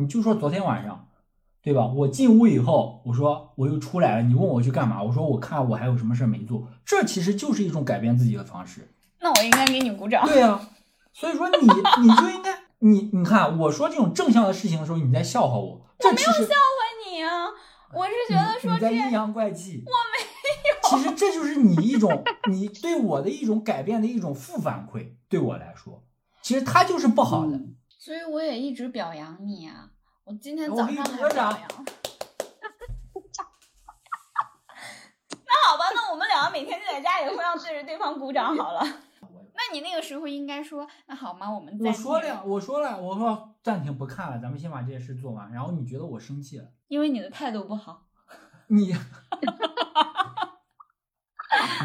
你就说昨天晚上，对吧？我进屋以后，我说我又出来了，你问我去干嘛？我说我看我还有什么事儿没做，这其实就是一种改变自己的方式。那我应该给你鼓掌。对呀、所以说你 你就应该你你看我说这种正向的事情的时候，你在笑话我，这其实笑话你啊！我是觉得说这你在阴阳怪气，我没有。其实这就是你一种你对我的一种改变的一种负反馈，对我来说，其实它就是不好的。嗯所以我也一直表扬你啊！我今天早上还表鼓个掌扬。那好吧，那我们两个每天就在家里互相对着对方鼓掌好了。那你那个时候应该说，那好吗？我们我说了呀，我说了，我说暂停不看了，咱们先把这些事做完。然后你觉得我生气了，因为你的态度不好。你，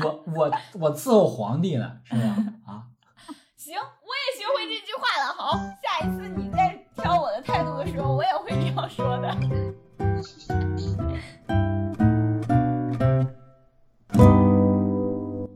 我我我伺候皇帝呢，是吧？啊，行，我也学会这句话了。好，下一次你说的。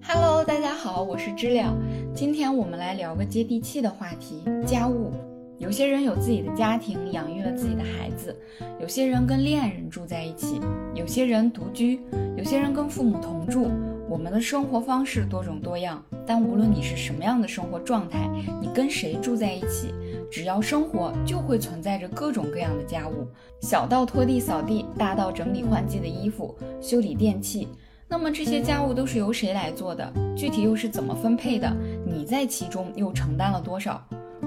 Hello，大家好，我是知了。今天我们来聊个接地气的话题——家务。有些人有自己的家庭，养育了自己的孩子；有些人跟恋人住在一起；有些人独居；有些人跟父母同住。我们的生活方式多种多样，但无论你是什么样的生活状态，你跟谁住在一起，只要生活就会存在着各种各样的家务，小到拖地扫地，大到整理换季的衣服、修理电器。那么这些家务都是由谁来做的？具体又是怎么分配的？你在其中又承担了多少？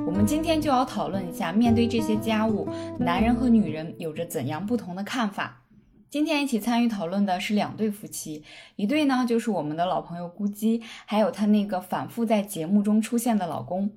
我们今天就要讨论一下，面对这些家务，男人和女人有着怎样不同的看法。今天一起参与讨论的是两对夫妻，一对呢就是我们的老朋友咕叽，还有她那个反复在节目中出现的老公；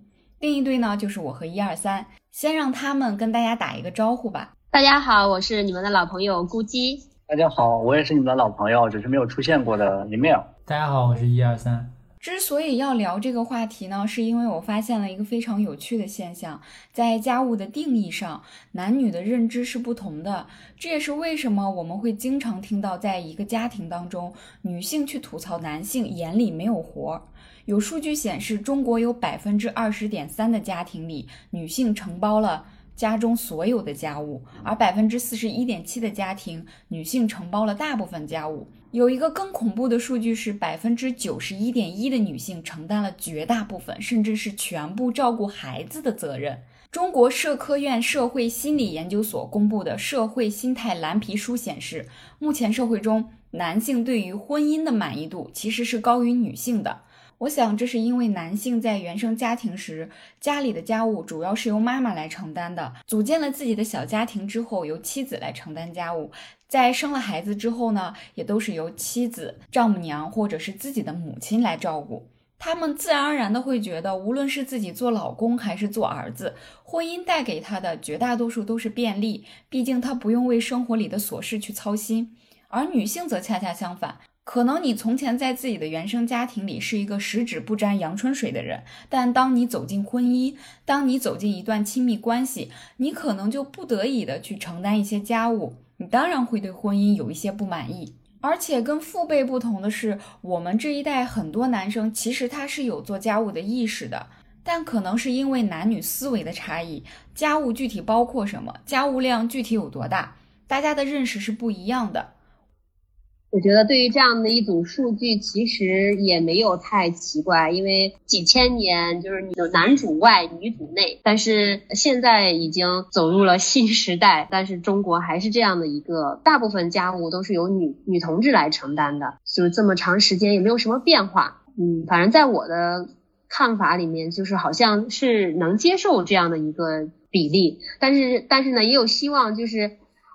另一对呢就是我和一二三。先让他们跟大家打一个招呼吧。大家好，我是你们的老朋友咕叽。大家好，我也是你们的老朋友，只是没有出现过的 email。大家好，我是一二三。之所以要聊这个话题呢，是因为我发现了一个非常有趣的现象，在家务的定义上，男女的认知是不同的。这也是为什么我们会经常听到，在一个家庭当中，女性去吐槽男性眼里没有活儿。有数据显示，中国有百分之二十点三的家庭里，女性承包了家中所有的家务，而百分之四十一点七的家庭，女性承包了大部分家务。有一个更恐怖的数据是，百分之九十一点一的女性承担了绝大部分，甚至是全部照顾孩子的责任。中国社科院社会心理研究所公布的《社会心态蓝皮书》显示，目前社会中男性对于婚姻的满意度其实是高于女性的。我想，这是因为男性在原生家庭时，家里的家务主要是由妈妈来承担的；组建了自己的小家庭之后，由妻子来承担家务；在生了孩子之后呢，也都是由妻子、丈母娘或者是自己的母亲来照顾。他们自然而然的会觉得，无论是自己做老公还是做儿子，婚姻带给他的绝大多数都是便利，毕竟他不用为生活里的琐事去操心。而女性则恰恰相反。可能你从前在自己的原生家庭里是一个十指不沾阳春水的人，但当你走进婚姻，当你走进一段亲密关系，你可能就不得已的去承担一些家务，你当然会对婚姻有一些不满意。而且跟父辈不同的是，我们这一代很多男生其实他是有做家务的意识的，但可能是因为男女思维的差异，家务具体包括什么，家务量具体有多大，大家的认识是不一样的。我觉得对于这样的一组数据，其实也没有太奇怪，因为几千年就是有男主外女主内，但是现在已经走入了新时代，但是中国还是这样的一个，大部分家务都是由女女同志来承担的，就是这么长时间也没有什么变化。嗯，反正在我的看法里面，就是好像是能接受这样的一个比例，但是但是呢，也有希望，就是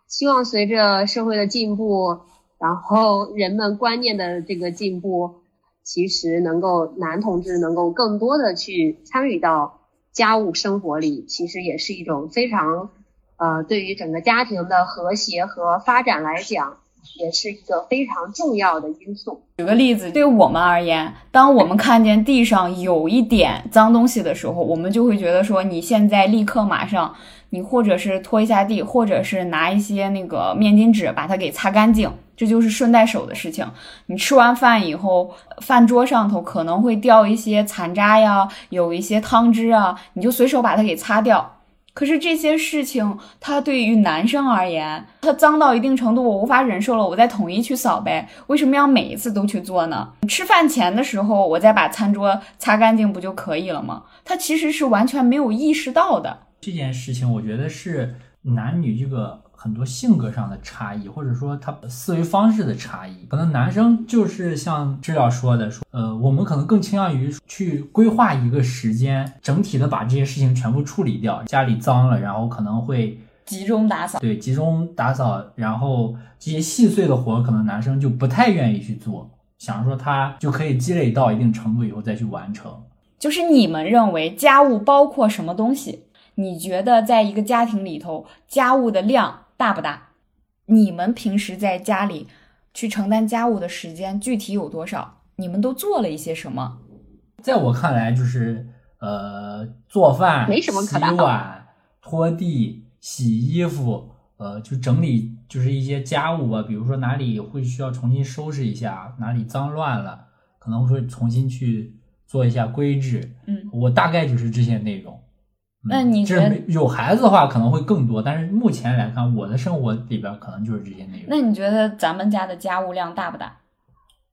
希望随着社会的进步。然后人们观念的这个进步，其实能够男同志能够更多的去参与到家务生活里，其实也是一种非常，呃，对于整个家庭的和谐和发展来讲，也是一个非常重要的因素。举个例子，对我们而言，当我们看见地上有一点脏东西的时候，我们就会觉得说，你现在立刻马上，你或者是拖一下地，或者是拿一些那个面巾纸把它给擦干净。这就是顺带手的事情。你吃完饭以后，饭桌上头可能会掉一些残渣呀，有一些汤汁啊，你就随手把它给擦掉。可是这些事情，它对于男生而言，它脏到一定程度，我无法忍受了，我再统一去扫呗。为什么要每一次都去做呢？吃饭前的时候，我再把餐桌擦干净不就可以了吗？他其实是完全没有意识到的。这件事情，我觉得是男女这个。很多性格上的差异，或者说他思维方式的差异，可能男生就是像知了说的，说呃，我们可能更倾向于去规划一个时间，整体的把这些事情全部处理掉。家里脏了，然后可能会集中打扫，对，集中打扫，然后这些细碎的活，可能男生就不太愿意去做，想说他就可以积累到一定程度以后再去完成。就是你们认为家务包括什么东西？你觉得在一个家庭里头，家务的量？大不大？你们平时在家里去承担家务的时间具体有多少？你们都做了一些什么？在我看来，就是呃，做饭、没什么洗碗、拖地、洗衣服，呃，就整理，就是一些家务吧。比如说哪里会需要重新收拾一下，哪里脏乱了，可能会重新去做一下规制。嗯，我大概就是这些内容。那你觉得有孩子的话可能会更多，但是目前来看，我的生活里边可能就是这些内容。那你觉得咱们家的家务量大不大？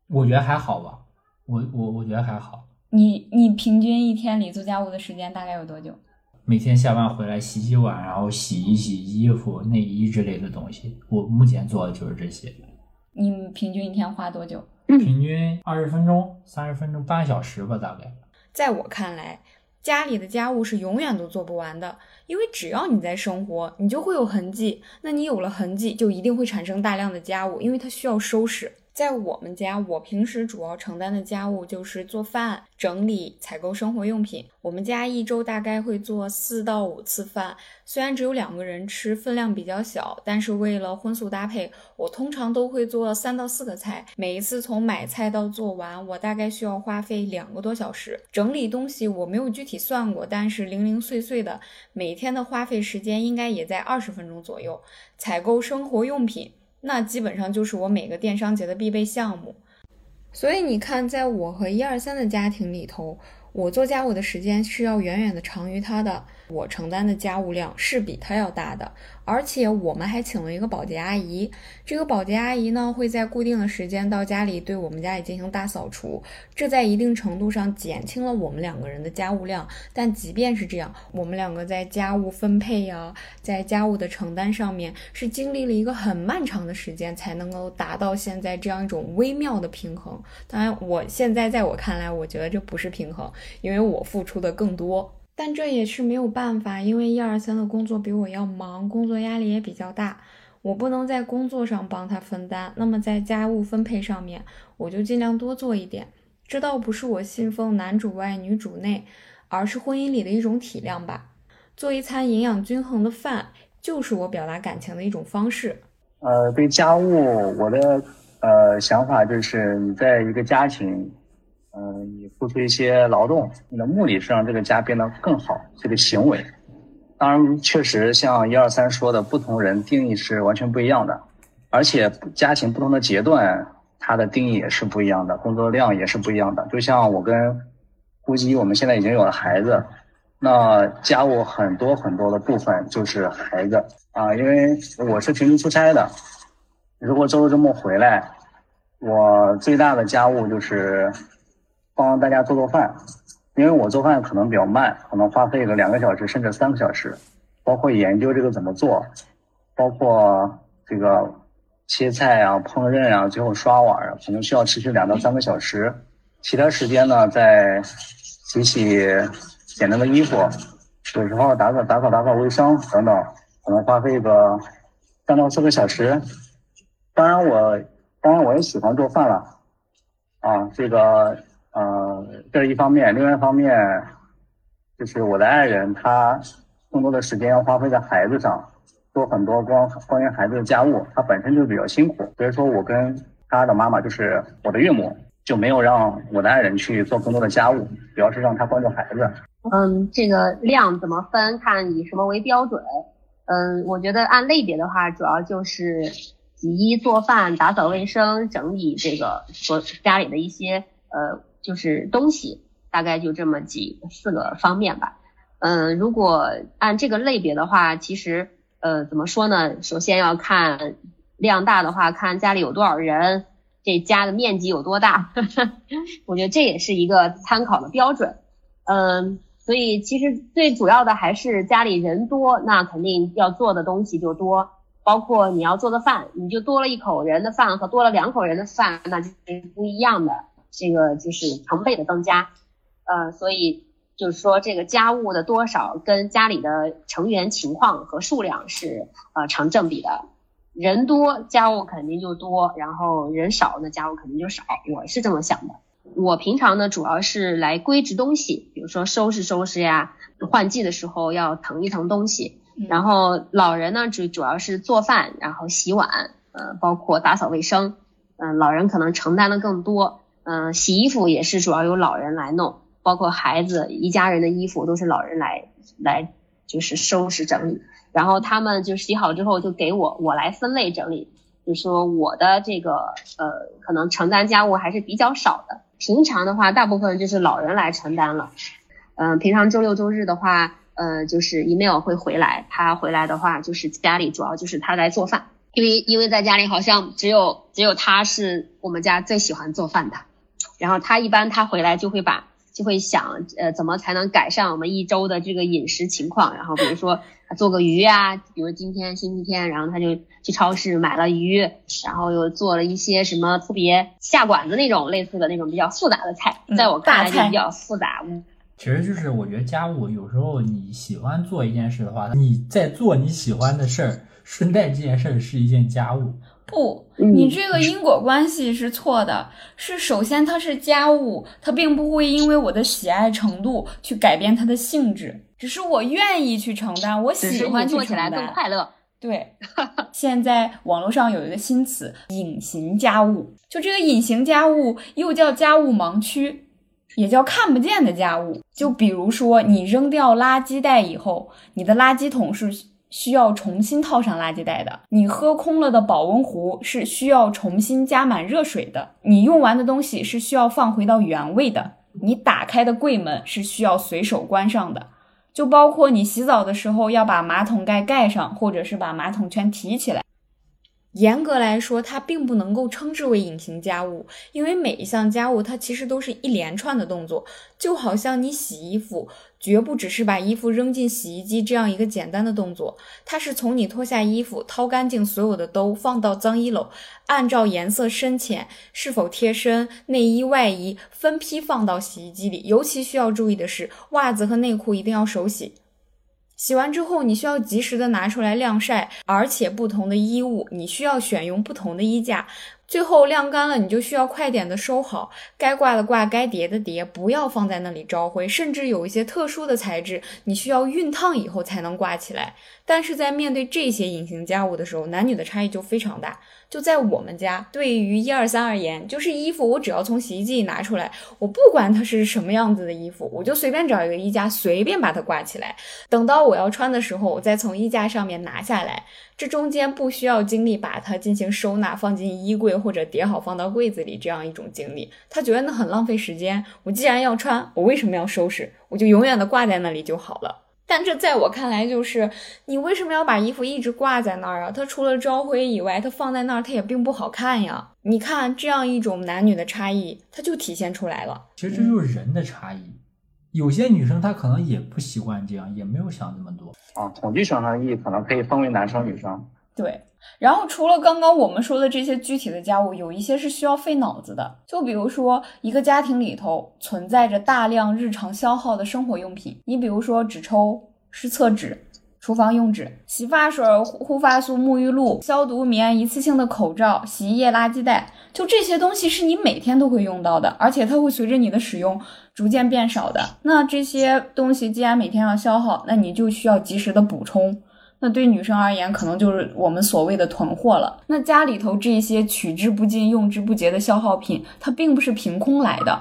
我觉得还好吧，我我我觉得还好。你你平均一天里做家务的时间大概有多久？每天下班回来洗洗碗，然后洗一洗衣服、内衣之类的东西，我目前做的就是这些。你平均一天花多久？平均二十分钟、三十分钟、半小时吧，大概。在我看来。家里的家务是永远都做不完的，因为只要你在生活，你就会有痕迹。那你有了痕迹，就一定会产生大量的家务，因为它需要收拾。在我们家，我平时主要承担的家务就是做饭、整理、采购生活用品。我们家一周大概会做四到五次饭，虽然只有两个人吃，分量比较小，但是为了荤素搭配，我通常都会做三到四个菜。每一次从买菜到做完，我大概需要花费两个多小时。整理东西我没有具体算过，但是零零碎碎的，每天的花费时间应该也在二十分钟左右。采购生活用品。那基本上就是我每个电商节的必备项目，所以你看，在我和一二三的家庭里头，我做家务的时间是要远远的长于他的。我承担的家务量是比他要大的，而且我们还请了一个保洁阿姨。这个保洁阿姨呢，会在固定的时间到家里对我们家里进行大扫除，这在一定程度上减轻了我们两个人的家务量。但即便是这样，我们两个在家务分配呀，在家务的承担上面，是经历了一个很漫长的时间才能够达到现在这样一种微妙的平衡。当然，我现在在我看来，我觉得这不是平衡，因为我付出的更多。但这也是没有办法，因为一二三的工作比我要忙，工作压力也比较大，我不能在工作上帮他分担。那么在家务分配上面，我就尽量多做一点。这倒不是我信奉男主外女主内，而是婚姻里的一种体谅吧。做一餐营养均衡的饭，就是我表达感情的一种方式。呃，对家务，我的呃想法就是，你在一个家庭。嗯，你付出一些劳动，你的目的是让这个家变得更好。这个行为，当然确实像一二三说的，不同人定义是完全不一样的，而且家庭不同的阶段，它的定义也是不一样的，工作量也是不一样的。就像我跟估计我们现在已经有了孩子，那家务很多很多的部分就是孩子啊，因为我是平时出差的，如果周六周末回来，我最大的家务就是。帮大家做做饭，因为我做饭可能比较慢，可能花费个两个小时甚至三个小时，包括研究这个怎么做，包括这个切菜啊、烹饪啊，最后刷碗啊，可能需要持续两到三个小时。其他时间呢，在洗洗简单的衣服，有时候打扫打扫打扫卫生等等，可能花费个三到四个小时。当然我当然我也喜欢做饭了，啊，这个。这是一方面，另外一方面就是我的爱人，他更多的时间要花费在孩子上，做很多关关于孩子的家务，他本身就比较辛苦，所以说我跟他的妈妈，就是我的岳母，就没有让我的爱人去做更多的家务，主要是让他关注孩子。嗯，这个量怎么分，看以什么为标准？嗯，我觉得按类别的话，主要就是洗衣、做饭、打扫卫生、整理这个所家里的一些呃。就是东西大概就这么几四个方面吧，嗯，如果按这个类别的话，其实呃怎么说呢？首先要看量大的话，看家里有多少人，这家的面积有多大，我觉得这也是一个参考的标准。嗯，所以其实最主要的还是家里人多，那肯定要做的东西就多，包括你要做的饭，你就多了一口人的饭和多了两口人的饭，那就是不一样的，这个就是成倍的增加。呃，所以就是说这个家务的多少跟家里的成员情况和数量是呃成正比的，人多家务肯定就多，然后人少那家务肯定就少，我是这么想的。我平常呢主要是来归置东西，比如说收拾收拾呀，换季的时候要腾一腾东西，然后老人呢主主要是做饭，然后洗碗，呃，包括打扫卫生，嗯，老人可能承担的更多，嗯，洗衣服也是主要由老人来弄。包括孩子一家人的衣服都是老人来来就是收拾整理，然后他们就洗好之后就给我我来分类整理，就说我的这个呃可能承担家务还是比较少的，平常的话大部分就是老人来承担了，嗯，平常周六周日的话，呃就是 email 会回来，他回来的话就是家里主要就是他来做饭，因为因为在家里好像只有只有他是我们家最喜欢做饭的，然后他一般他回来就会把。就会想，呃，怎么才能改善我们一周的这个饮食情况？然后比如说做个鱼啊，比如今天星期天，然后他就去超市买了鱼，然后又做了一些什么特别下馆子那种类似的那种比较复杂的菜，在我看来就比较复杂。嗯其实就是我觉得家务有时候你喜欢做一件事的话，你在做你喜欢的事儿，顺带这件事儿是一件家务。不，你这个因果关系是错的。是首先它是家务，它并不会因为我的喜爱程度去改变它的性质，只是我愿意去承担，我喜欢做起来更快乐。对，现在网络上有一个新词“隐形家务”，就这个隐形家务又叫家务盲区，也叫看不见的家务。就比如说你扔掉垃圾袋以后，你的垃圾桶是。需要重新套上垃圾袋的，你喝空了的保温壶是需要重新加满热水的，你用完的东西是需要放回到原位的，你打开的柜门是需要随手关上的，就包括你洗澡的时候要把马桶盖盖上，或者是把马桶圈提起来。严格来说，它并不能够称之为隐形家务，因为每一项家务它其实都是一连串的动作，就好像你洗衣服，绝不只是把衣服扔进洗衣机这样一个简单的动作，它是从你脱下衣服，掏干净所有的兜，放到脏衣篓，按照颜色深浅、是否贴身、内衣外衣分批放到洗衣机里。尤其需要注意的是，袜子和内裤一定要手洗。洗完之后，你需要及时的拿出来晾晒，而且不同的衣物你需要选用不同的衣架。最后晾干了，你就需要快点的收好，该挂的挂，该叠的叠，不要放在那里招灰。甚至有一些特殊的材质，你需要熨烫以后才能挂起来。但是在面对这些隐形家务的时候，男女的差异就非常大。就在我们家，对于一二三而言，就是衣服，我只要从洗衣机里拿出来，我不管它是什么样子的衣服，我就随便找一个衣架，随便把它挂起来。等到我要穿的时候，我再从衣架上面拿下来。这中间不需要经历把它进行收纳，放进衣柜或者叠好放到柜子里这样一种经历。他觉得那很浪费时间。我既然要穿，我为什么要收拾？我就永远的挂在那里就好了。但这在我看来就是，你为什么要把衣服一直挂在那儿啊？它除了招灰以外，它放在那儿它也并不好看呀。你看这样一种男女的差异，它就体现出来了。其实这就是人的差异。有些女生她可能也不习惯这样，也没有想那么多啊。统计上的意义可能可以分为男生女生。对。然后除了刚刚我们说的这些具体的家务，有一些是需要费脑子的。就比如说一个家庭里头存在着大量日常消耗的生活用品，你比如说纸抽、湿厕纸、厨房用纸、洗发水、护发素、沐浴露、消毒棉、一次性的口罩、洗衣液、垃圾袋，就这些东西是你每天都会用到的，而且它会随着你的使用逐渐变少的。那这些东西既然每天要消耗，那你就需要及时的补充。那对女生而言，可能就是我们所谓的囤货了。那家里头这些取之不尽、用之不竭的消耗品，它并不是凭空来的，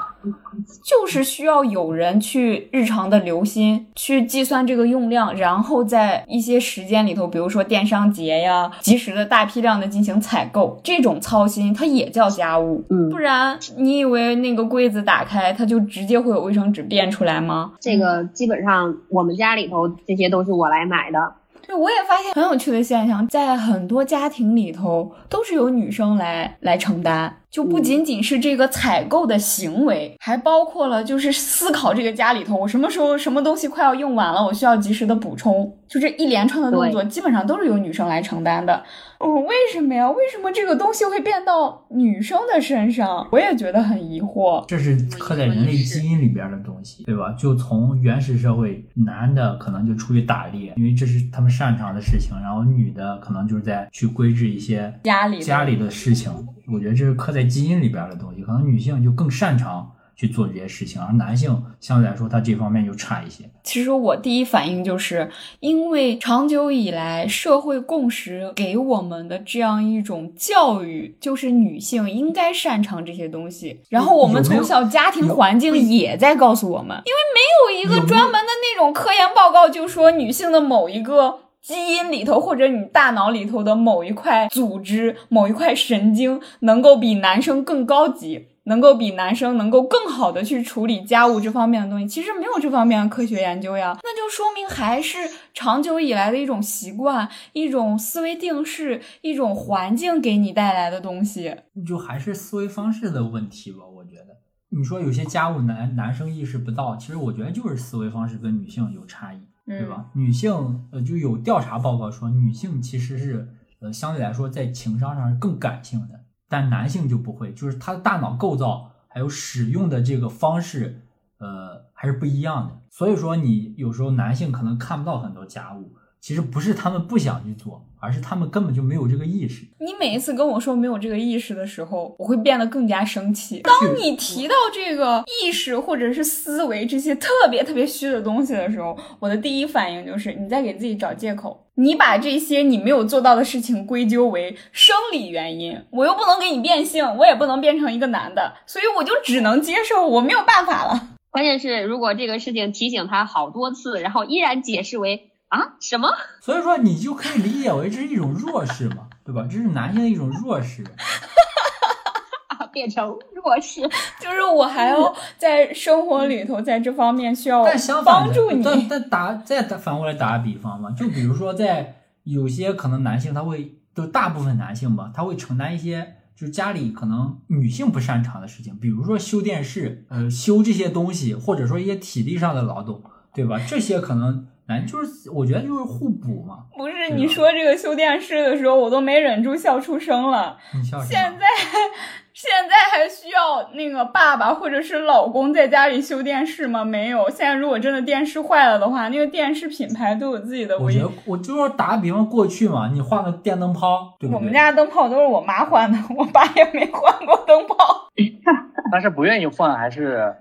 就是需要有人去日常的留心，去计算这个用量，然后在一些时间里头，比如说电商节呀，及时的大批量的进行采购，这种操心它也叫家务。嗯不，然你以为那个柜子打开，它就直接会有卫生纸变出来吗？这个基本上我们家里头这些都是我来买的。对，我也发现很有趣的现象，在很多家庭里头都是由女生来来承担，就不仅仅是这个采购的行为，还包括了就是思考这个家里头我什么时候什么东西快要用完了，我需要及时的补充，就这一连串的动作基本上都是由女生来承担的。嗯，为什么呀？为什么这个东西会变到女生的身上？我也觉得很疑惑。这是刻在人类基因里边的东西，对吧？就从原始社会，男的可能就出去打猎，因为这是他们擅长的事情，然后女的可能就是在去规制一些家里家里的事情。我觉得这是刻在基因里边的东西，可能女性就更擅长去做这些事情，而男性相对来说他这方面就差一些。其实我第一反应就是，因为长久以来社会共识给我们的这样一种教育，就是女性应该擅长这些东西。然后我们从小家庭环境也在告诉我们，因为没有一个专门的那种科研报告就说女性的某一个。基因里头，或者你大脑里头的某一块组织、某一块神经，能够比男生更高级，能够比男生能够更好的去处理家务这方面的东西，其实没有这方面的科学研究呀，那就说明还是长久以来的一种习惯、一种思维定式、一种环境给你带来的东西。就还是思维方式的问题吧，我觉得。你说有些家务男男生意识不到，其实我觉得就是思维方式跟女性有差异。对吧？女性呃就有调查报告说，女性其实是呃相对来说在情商上是更感性的，但男性就不会，就是他的大脑构造还有使用的这个方式，呃还是不一样的。所以说你有时候男性可能看不到很多家务，其实不是他们不想去做，而是他们根本就没有这个意识。你每一次跟我说没有这个意识的时候，我会变得更加生气。当你提到这个意识或者是思维这些特别特别虚的东西的时候，我的第一反应就是你在给自己找借口。你把这些你没有做到的事情归咎为生理原因，我又不能给你变性，我也不能变成一个男的，所以我就只能接受，我没有办法了。关键是，如果这个事情提醒他好多次，然后依然解释为啊什么，所以说你就可以理解为这是一种弱势嘛，对吧？这是男性的一种弱势。变成弱势，就是我还要在生活里头，在这方面需要帮助你。但但打再打反过来打个比方嘛，就比如说在有些可能男性他会，就大部分男性吧，他会承担一些就是家里可能女性不擅长的事情，比如说修电视，呃，修这些东西，或者说一些体力上的劳动，对吧？这些可能男就是我觉得就是互补嘛。不是你说这个修电视的时候，我都没忍住笑出声了。你笑什么？现在。现在还需要那个爸爸或者是老公在家里修电视吗？没有。现在如果真的电视坏了的话，那个电视品牌都有自己的。我觉得我就是打个比方，过去嘛，你换个电灯泡，对不对？我们家灯泡都是我妈换的，我爸也没换过灯泡。他是不愿意换，还是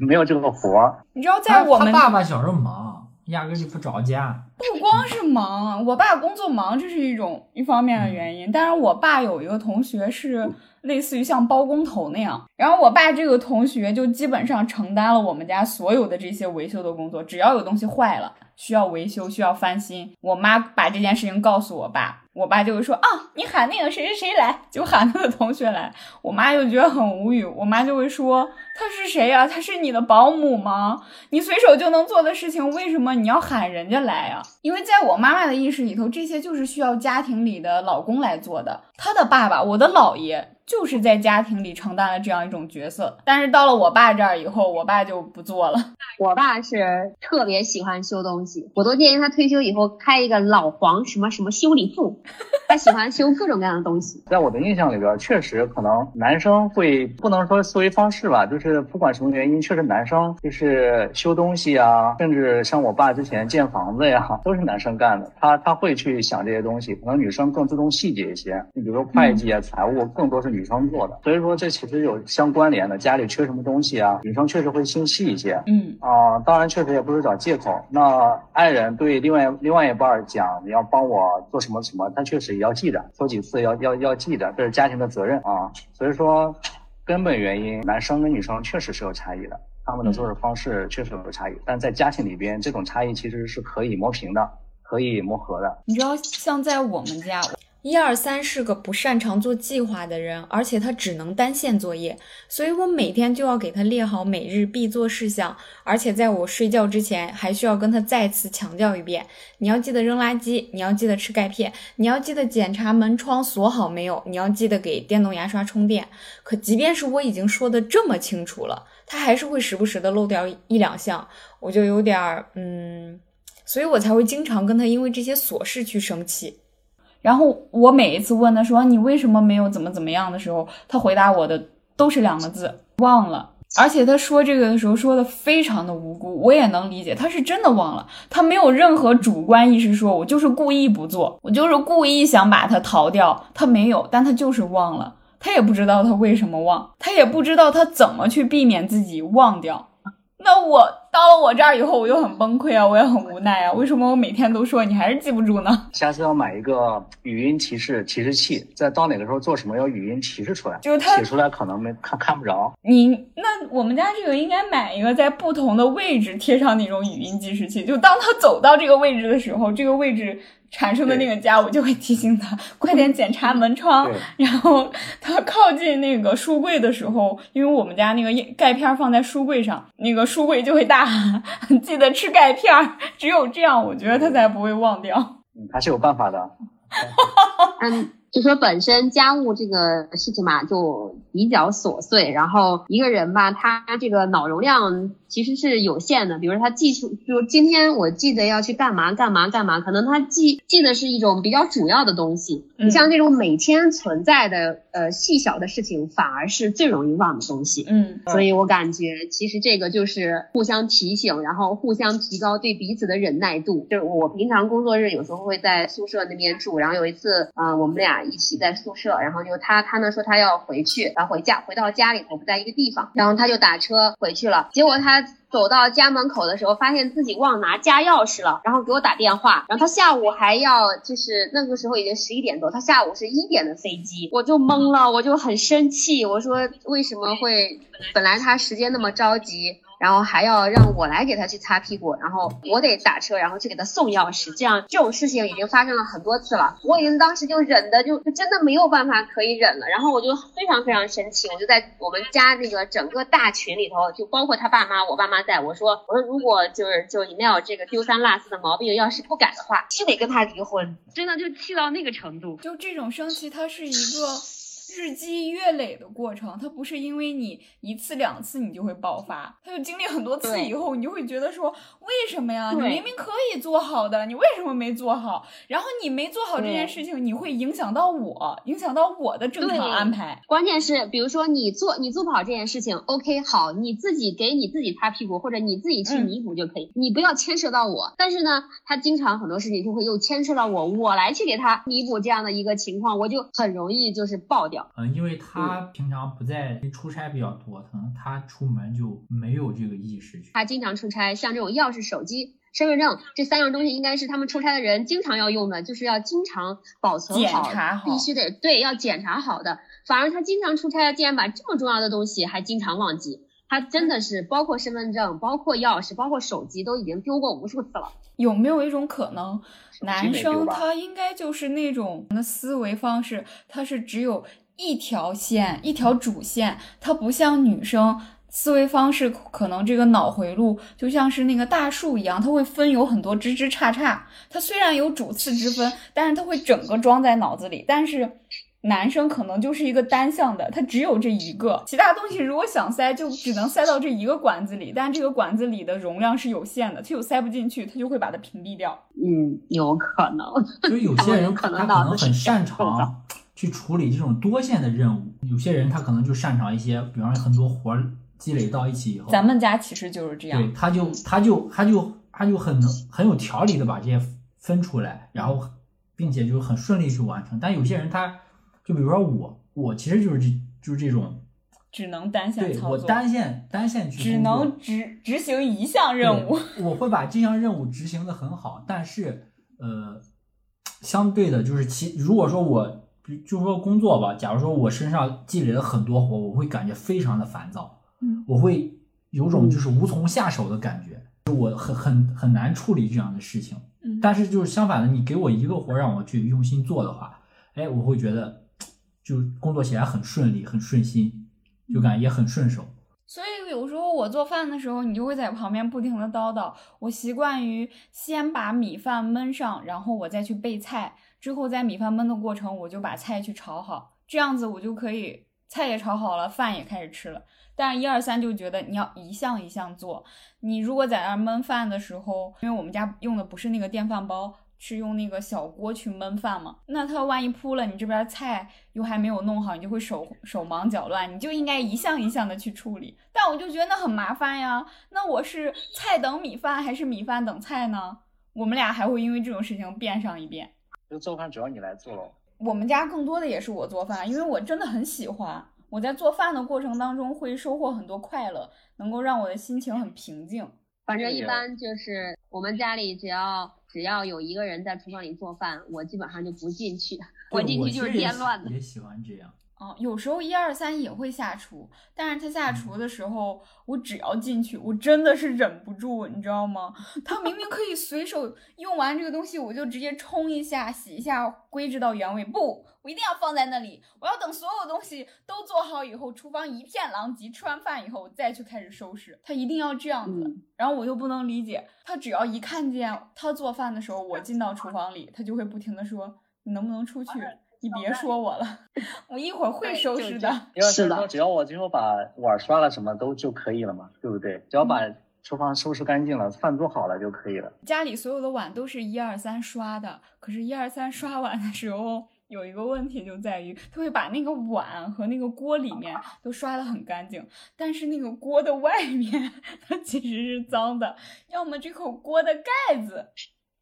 没有这个活儿。你知道，在我们爸爸小时候忙，压根就不着家。不光是忙，我爸工作忙，这是一种一方面的原因。但是我爸有一个同学是。类似于像包工头那样，然后我爸这个同学就基本上承担了我们家所有的这些维修的工作，只要有东西坏了需要维修需要翻新，我妈把这件事情告诉我爸，我爸就会说啊，你喊那个谁谁谁来，就喊他的同学来，我妈就觉得很无语，我妈就会说他是谁呀、啊？他是你的保姆吗？你随手就能做的事情，为什么你要喊人家来呀、因为在我妈妈的意识里头，这些就是需要家庭里的老公来做的，他的爸爸，我的姥爷。就是在家庭里承担了这样一种角色，但是到了我爸这儿以后，我爸就不做了。我爸是特别喜欢修东西，我都建议他退休以后开一个老黄什么什么修理铺，他喜欢修各种各样的东西。在我的印象里边，确实可能男生会不能说思维方式吧，就是不管什么原因，确实男生就是修东西啊，甚至像我爸之前建房子呀，都是男生干的。他他会去想这些东西，可能女生更注重细节一些。你比如说会计啊、财务，更多是女。女生做的，所以说这其实有相关联的。家里缺什么东西啊，女生确实会心细一些。嗯啊、呃，当然确实也不是找借口。那爱人对另外另外一半讲，你要帮我做什么什么，他确实也要记着，说几次要要要记着，这是家庭的责任啊。所以说，根本原因，男生跟女生确实是有差异的，他们的做事方式确实有差异，但在家庭里边，这种差异其实是可以磨平的，可以磨合的。你知道，像在我们家。一二三是个不擅长做计划的人，而且他只能单线作业，所以我每天就要给他列好每日必做事项，而且在我睡觉之前还需要跟他再次强调一遍：你要记得扔垃圾，你要记得吃钙片，你要记得检查门窗锁好没有，你要记得给电动牙刷充电。可即便是我已经说的这么清楚了，他还是会时不时的漏掉一两项，我就有点儿嗯，所以我才会经常跟他因为这些琐事去生气。然后我每一次问他说你为什么没有怎么怎么样的时候，他回答我的都是两个字忘了。而且他说这个的时候说的非常的无辜，我也能理解，他是真的忘了，他没有任何主观意识，说我就是故意不做，我就是故意想把它逃掉，他没有，但他就是忘了，他也不知道他为什么忘，他也不知道他怎么去避免自己忘掉。那我到了我这儿以后，我就很崩溃啊，我也很无奈啊。为什么我每天都说你还是记不住呢？下次要买一个语音提示提示器，在到哪个时候做什么要语音提示出来，就是它写出来可能没看看不着。你那我们家这个应该买一个在不同的位置贴上那种语音计时器，就当他走到这个位置的时候，这个位置。产生的那个家，我就会提醒他快点检查门窗。然后他靠近那个书柜的时候，因为我们家那个钙片放在书柜上，那个书柜就会大喊：“记得吃钙片。”只有这样，我觉得他才不会忘掉。嗯，还是有办法的。嗯。就说本身家务这个事情嘛，就比较琐碎。然后一个人吧，他这个脑容量其实是有限的。比如他记出，就今天我记得要去干嘛干嘛干嘛，可能他记记的是一种比较主要的东西。你像这种每天存在的呃细小的事情，反而是最容易忘的东西。嗯，所以我感觉其实这个就是互相提醒，然后互相提高对彼此的忍耐度。就是我平常工作日有时候会在宿舍那边住，然后有一次，嗯，我们俩。一起在宿舍，然后就他他呢说他要回去，回家回到家里我不在一个地方，然后他就打车回去了。结果他走到家门口的时候，发现自己忘拿家钥匙了，然后给我打电话。然后他下午还要就是那个时候已经十一点多，他下午是一点的飞机，我就懵了，我就很生气，我说为什么会？本来他时间那么着急。然后还要让我来给他去擦屁股，然后我得打车，然后去给他送钥匙，这样这种事情已经发生了很多次了，我已经当时就忍的就就真的没有办法可以忍了，然后我就非常非常生气，我就在我们家这个整个大群里头，就包括他爸妈，我爸妈在我说，我说如果就是就你那有这个丢三落四的毛病，要是不改的话，就得跟他离婚，真的就气到那个程度，就这种生气，它是一个。日积月累的过程，它不是因为你一次两次你就会爆发，它就经历很多次以后，你就会觉得说，为什么呀？你明明可以做好的，你为什么没做好？然后你没做好这件事情，你会影响到我，影响到我的正常安排。关键是，比如说你做你做不好这件事情，OK，好，你自己给你自己擦屁股，或者你自己去弥补就可以，你不要牵涉到我。但是呢，他经常很多事情就会又牵涉到我，我来去给他弥补这样的一个情况，我就很容易就是爆掉。嗯，因为他平常不在出差比较多，可能他出门就没有这个意识去。他经常出差，像这种钥匙、手机、身份证这三样东西，应该是他们出差的人经常要用的，就是要经常保存好，必须得对，要检查好的。反而他经常出差，竟然把这么重要的东西还经常忘记。他真的是包括身份证、包括钥匙、包括手机，都已经丢过无数次了。有没有一种可能，男生他应该就是那种的思维方式，他是只有。一条线，一条主线，它不像女生思维方式，可能这个脑回路就像是那个大树一样，它会分有很多枝枝杈杈。它虽然有主次之分，但是它会整个装在脑子里。但是男生可能就是一个单向的，他只有这一个，其他东西如果想塞，就只能塞到这一个管子里。但这个管子里的容量是有限的，他又塞不进去，他就会把它屏蔽掉。嗯，有可能。就有些人 他可能很擅长。去处理这种多线的任务，有些人他可能就擅长一些，比方说很多活积累到一起以后，咱们家其实就是这样，对，他就他就他就他就很能很有条理的把这些分出来，然后并且就很顺利去完成。但有些人他，就比如说我，我其实就是这就是这种，只能单线操作，我单线单线去只能执执行一项任务，我会把这项任务执行的很好，但是呃，相对的就是其如果说我。比就说工作吧，假如说我身上积累了很多活，我会感觉非常的烦躁，嗯，我会有种就是无从下手的感觉，就我很很很难处理这样的事情。嗯，但是就是相反的，你给我一个活让我去用心做的话，哎，我会觉得就工作起来很顺利，很顺心，就感觉也很顺手。所以有时候我做饭的时候，你就会在旁边不停的叨叨。我习惯于先把米饭焖上，然后我再去备菜，之后在米饭焖的过程，我就把菜去炒好，这样子我就可以菜也炒好了，饭也开始吃了。但是，一二三就觉得你要一项一项做。你如果在那儿焖饭的时候，因为我们家用的不是那个电饭煲。是用那个小锅去焖饭嘛？那它万一扑了，你这边菜又还没有弄好，你就会手手忙脚乱，你就应该一项一项的去处理。但我就觉得那很麻烦呀。那我是菜等米饭，还是米饭等菜呢？我们俩还会因为这种事情变上一遍遍。就做饭主要你来做喽。我们家更多的也是我做饭，因为我真的很喜欢。我在做饭的过程当中会收获很多快乐，能够让我的心情很平静。反正一般就是我们家里只要。只要有一个人在厨房里做饭，我基本上就不进去。我进去就是添乱的。也喜欢这样。哦，有时候一二三也会下厨，但是他下厨的时候，我只要进去，我真的是忍不住，你知道吗？他明明可以随手用完这个东西，我就直接冲一下、洗一下、归置到原位，不，我一定要放在那里，我要等所有东西都做好以后，厨房一片狼藉，吃完饭以后再去开始收拾。他一定要这样子，然后我又不能理解，他只要一看见他做饭的时候，我进到厨房里，他就会不停的说：“你能不能出去？”你别说我了，我一会儿会收拾的。是的，只要我最后把碗刷了，什么都就可以了嘛，对不对？只要把厨房收拾干净了，饭做好了就可以了。家里所有的碗都是一二三刷的，可是，一二三刷碗的时候有一个问题就在于，他会把那个碗和那个锅里面都刷得很干净，但是那个锅的外面 它其实是脏的，要么这口锅的盖子。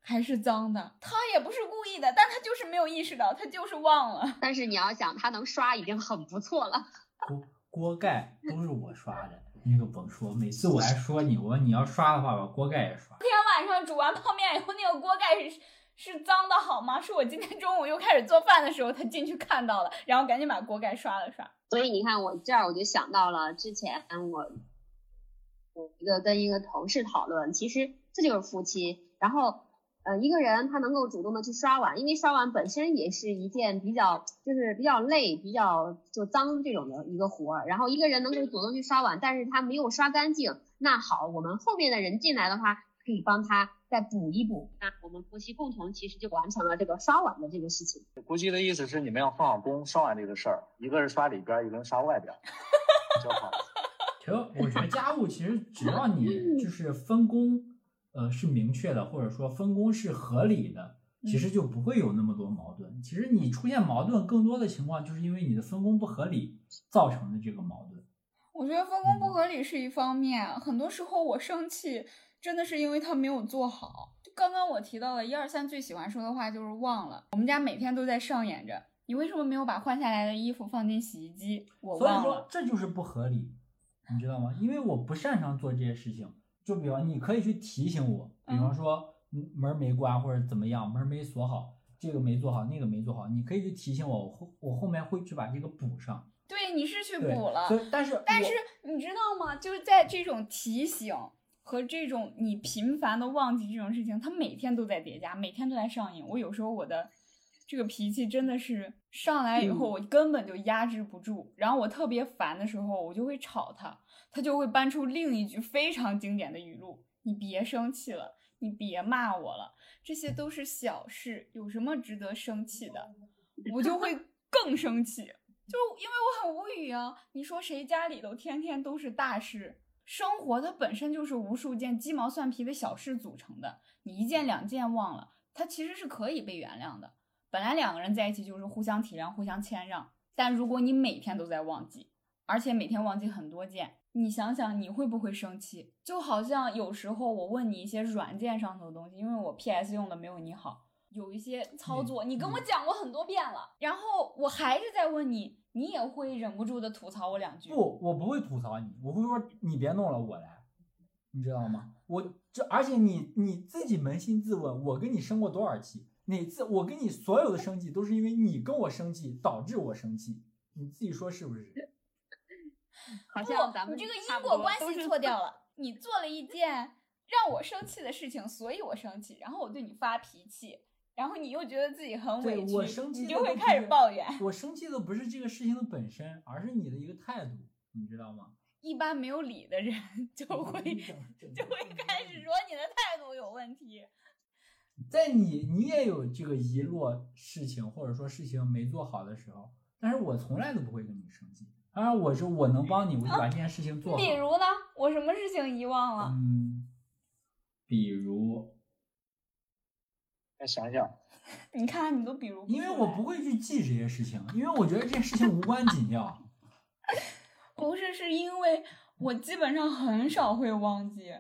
还是脏的，他也不是故意的，但他就是没有意识到，他就是忘了。但是你要想，他能刷已经很不错了。锅锅盖都是我刷的，你可甭说，每次我还说你，我说你要刷的话，把锅盖也刷。昨天晚上煮完泡面以后，那个锅盖是是脏的，好吗？是我今天中午又开始做饭的时候，他进去看到了，然后赶紧把锅盖刷了刷。所以你看，我这儿我就想到了之前我我一个跟一个同事讨论，其实这就是夫妻，然后。呃，一个人他能够主动的去刷碗，因为刷碗本身也是一件比较就是比较累、比较就脏这种的一个活儿。然后一个人能够主动去刷碗，但是他没有刷干净，那好，我们后面的人进来的话，可以帮他再补一补。那我们夫妻共同其实就完成了这个刷碗的这个事情。估计的意思是你们要分好工，刷碗这个事儿，一个是刷里边，一个人刷外边，就好。其实我觉得家务其实只要你 就是分工。呃，是明确的，或者说分工是合理的，其实就不会有那么多矛盾。其实你出现矛盾，更多的情况就是因为你的分工不合理造成的这个矛盾。我觉得分工不合理是一方面，很多时候我生气真的是因为他没有做好。就刚刚我提到了一二三最喜欢说的话就是忘了。我们家每天都在上演着，你为什么没有把换下来的衣服放进洗衣机？我忘了。所以说这就是不合理，你知道吗？因为我不擅长做这些事情。就比方，你可以去提醒我，比方说门没关或者怎么样，门没锁好，这个没做好，那个没做好，你可以去提醒我，我后我后面会去把这个补上。对，你是去补了，但是但是你知道吗？就是在这种提醒和这种你频繁的忘记这种事情，它每天都在叠加，每天都在上瘾。我有时候我的这个脾气真的是上来以后，我根本就压制不住，然后我特别烦的时候，我就会吵他。他就会搬出另一句非常经典的语录：“你别生气了，你别骂我了，这些都是小事，有什么值得生气的？”我就会更生气，就因为我很无语啊！你说谁家里头天天都是大事？生活它本身就是无数件鸡毛蒜皮的小事组成的，你一件两件忘了，它其实是可以被原谅的。本来两个人在一起就是互相体谅、互相谦让，但如果你每天都在忘记，而且每天忘记很多件。你想想，你会不会生气？就好像有时候我问你一些软件上头的东西，因为我 PS 用的没有你好，有一些操作你跟我讲过很多遍了，然后我还是在问你，你也会忍不住的吐槽我两句。不，我不会吐槽你，我会说你别弄了，我来，你知道吗？我这而且你你自己扪心自问，我跟你生过多少气？哪次我跟你所有的生气都是因为你跟我生气导致我生气，你自己说是不是？好像咱不，们你这个因果关系错 掉了。你做了一件让我生气的事情，所以我生气，然后我对你发脾气，然后你又觉得自己很委屈，我生气你就会开始抱怨。我生气的不是这个事情的本身，而是你的一个态度，你知道吗？一般没有理的人 就会 就会开始说你的态度有问题。在你你也有这个遗落事情，或者说事情没做好的时候，但是我从来都不会跟你生气。当然，我说我能帮你，我就把这件事情做好。比如呢，我什么事情遗忘了？嗯，比如，再想想，你看，你都比如因为我不会去记这些事情，因为我觉得这件事情无关紧要。不是，是因为我基本上很少会忘记，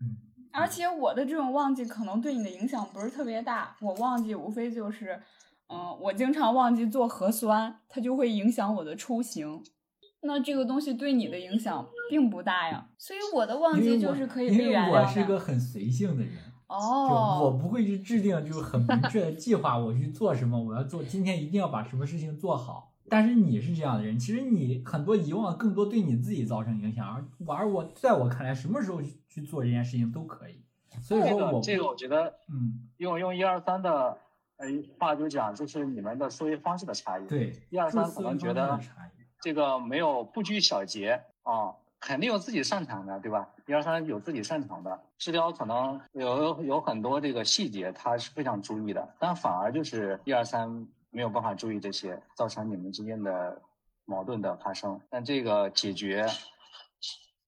嗯，而且我的这种忘记可能对你的影响不是特别大。我忘记无非就是，嗯，我经常忘记做核酸，它就会影响我的出行。那这个东西对你的影响并不大呀，所以我的忘记就是可以因为被原我是个。很随性的人，就哦，我不会去制定就是很明确的计划，我去做什么，我要做今天一定要把什么事情做好。但是你是这样的人，其实你很多遗忘更多对你自己造成影响，而而我在我看来，什么时候去去做这件事情都可以。所以说我这个，我觉得嗯，用用一二三的呃话就讲，就是你们的思维方式的差异。，对，一二三可能觉得。这个没有不拘小节啊，肯定有自己擅长的，对吧？一二三有自己擅长的，治疗可能有有很多这个细节，他是非常注意的，但反而就是一二三没有办法注意这些，造成你们之间的矛盾的发生。但这个解决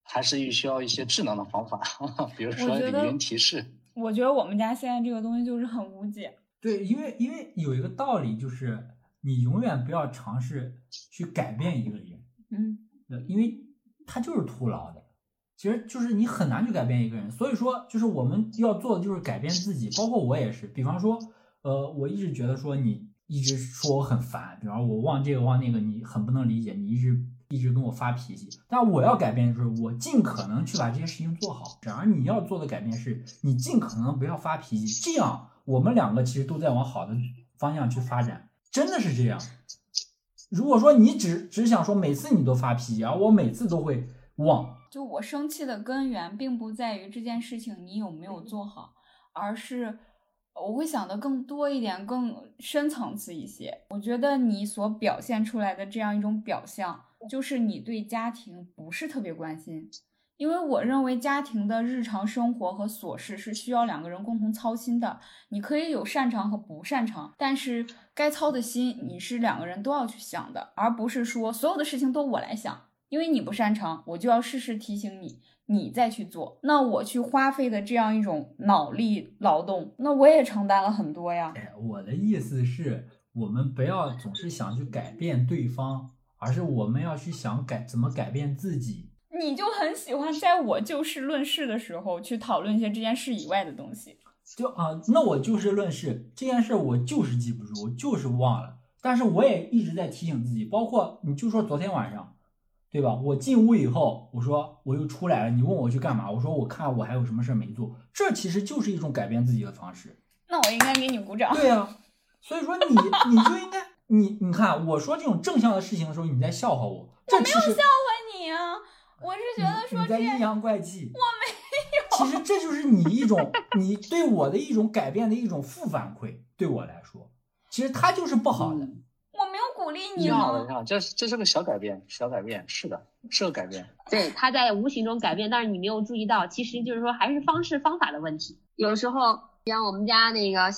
还是需要一些智能的方法，比如说语音提示。我觉得我们家现在这个东西就是很无解。对，因为因为有一个道理就是，你永远不要尝试去改变一个人，嗯，呃因为他就是徒劳的。其实就是你很难去改变一个人，所以说就是我们要做的就是改变自己，包括我也是。比方说，呃，我一直觉得说你一直说我很烦，比方我忘这个忘那个，你很不能理解，你一直一直跟我发脾气。但我要改变就是我尽可能去把这些事情做好，然而你要做的改变是你尽可能不要发脾气，这样我们两个其实都在往好的方向去发展，真的是这样。如果说你只只想说每次你都发脾气，而我每次都会忘，就我生气的根源，并不在于这件事情你有没有做好，而是我会想的更多一点，更深层次一些。我觉得你所表现出来的这样一种表象，就是你对家庭不是特别关心。因为我认为家庭的日常生活和琐事是需要两个人共同操心的。你可以有擅长和不擅长，但是该操的心你是两个人都要去想的，而不是说所有的事情都我来想。因为你不擅长，我就要事事提醒你，你再去做。那我去花费的这样一种脑力劳动，那我也承担了很多呀。我的意思是，我们不要总是想去改变对方，而是我们要去想改怎么改变自己。你就很喜欢在我就事论事的时候去讨论一些这件事以外的东西。就啊，那我就事论事，这件事我就是记不住，我就是忘了。但是我也一直在提醒自己，包括你就说昨天晚上，对吧？我进屋以后，我说我又出来了，你问我去干嘛？我说我看我还有什么事没做，这其实就是一种改变自己的方式。那我应该给你鼓掌。对呀、所以说你你就应该你你看我说这种正向的事情的时候，你在笑话我，这其实问你啊，我是觉得说这你你在阴阳怪气，我没有。其实这就是你一种你对我的一种改变的一种负反馈，对我来说，其实它就是不好的。嗯我没有鼓励你挺好的，吗挺？好，这这是个小改变，小改变，是的，是个改变。对，他在无形中改变，但是你没有注意到，其实就是说还是方式方法的问题。有时候像我们家那个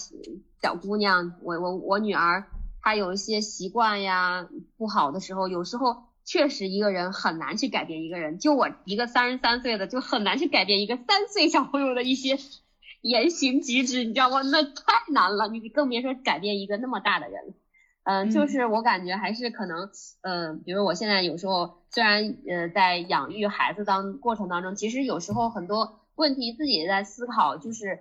小姑娘，我我我女儿，她有一些习惯呀不好的时候，有时候确实一个人很难去改变一个人。就我一个三十三岁的，就很难去改变一个三岁小朋友的一些 言行举止，你知道吗？那太难了，你更别说改变一个那么大的人了。嗯，就嗯是我感觉还是可能，嗯、比如我现在有时候虽然呃在养育孩子当过程当中，其实有时候很多问题自己也在思考，就是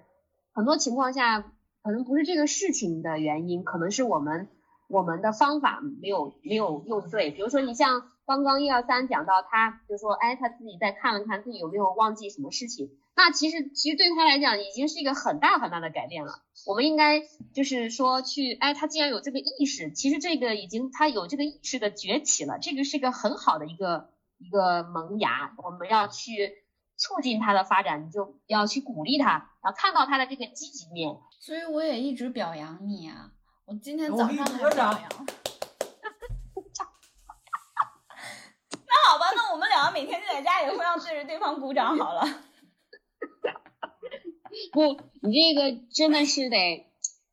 很多情况下可能不是这个事情的原因，可能是我们我们的方法没有没有用对。比如说，你像刚刚一二三讲到他，就说，哎，他自己再看了看自己有没有忘记什么事情，那其实其实对他来讲已经是一个很大很大的改变了。我们应该就是说去，哎，他既然有这个意识，其实这个已经他有这个意识的崛起了，这个是一个很好的一个一个萌芽，我们要去。促进他的发展，你就要去鼓励他，然后看到他的这个积极面。所以我也一直表扬你啊！我今天早上还表扬。那好吧，那我们两个每天就在家里互相对着对方鼓掌好了。不，你这个真的是得，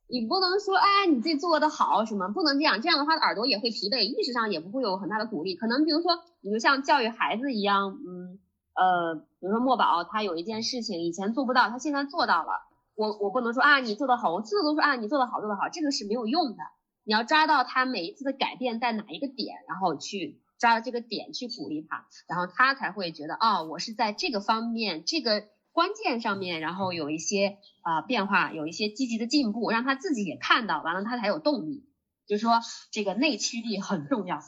你不能说哎你自己做的好什么，不能这样，这样的话耳朵也会疲惫，意识上也不会有很大的鼓励。可能比如说，你就像教育孩子一样，嗯。呃，比如说墨宝，他有一件事情以前做不到，他现在做到了。我我不能说啊，你做的好，我次次都说啊，你做的好，做的好，这个是没有用的。你要抓到他每一次的改变在哪一个点，然后去抓到这个点去鼓励他，然后他才会觉得哦，我是在这个方面这个关键上面，然后有一些啊变化，有一些积极的进步，让他自己也看到，完了他才有动力。就说这个内驱力很重要。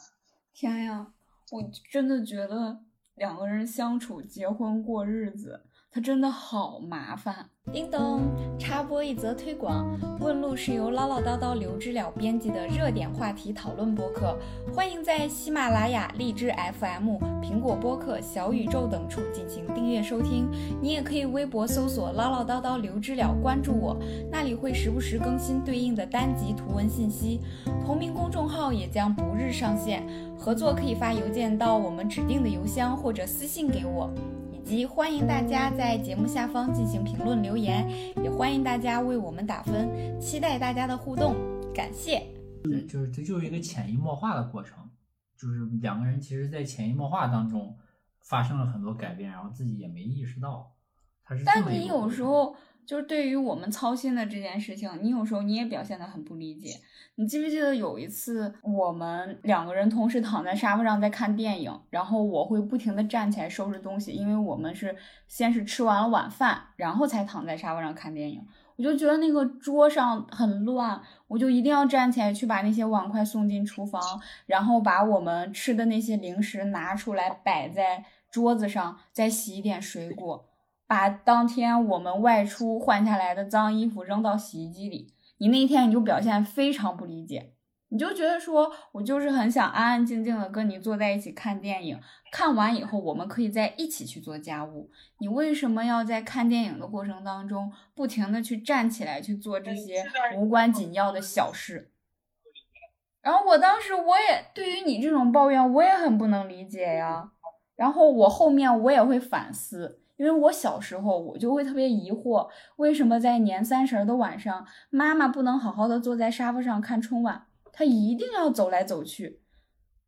天呀，我真的觉得。两个人相处、结婚、过日子，它真的好麻烦。叮咚，插播一则推广：问路是由唠唠叨叨刘知了编辑的热点话题讨论播客，欢迎在喜马拉雅、荔枝 FM、苹果播客、小宇宙等处进行订阅收听。你也可以微博搜索唠唠叨叨刘知了，关注我，那里会时不时更新对应的单集图文信息。同名公众号也将不日上线，合作可以发邮件到我们指定的邮箱或者私信给我。及欢迎大家在节目下方进行评论留言，也欢迎大家为我们打分，期待大家的互动，感谢。对，就是这就是一个潜移默化的过程，就是两个人其实，在潜移默化当中发生了很多改变，然后自己也没意识到。但你有时候。就是对于我们操心的这件事情，你有时候你也表现得很不理解。你记不记得有一次我们两个人同时躺在沙发上在看电影，然后我会不停地站起来收拾东西，因为我们是先是吃完了晚饭，然后才躺在沙发上看电影。我就觉得那个桌上很乱，我就一定要站起来去把那些碗筷送进厨房，然后把我们吃的那些零食拿出来摆在桌子上，再洗一点水果。把当天我们外出换下来的脏衣服扔到洗衣机里，你那天你就表现非常不理解，你就觉得说我就是很想安安静静的跟你坐在一起看电影，看完以后我们可以在一起去做家务，你为什么要在看电影的过程当中不停的去站起来去做这些无关紧要的小事？然后我当时我也对于你这种抱怨我也很不能理解呀，然后我后面我也会反思。因为我小时候，我就会特别疑惑，为什么在年三十的晚上，妈妈不能好好的坐在沙发上看春晚，她一定要走来走去。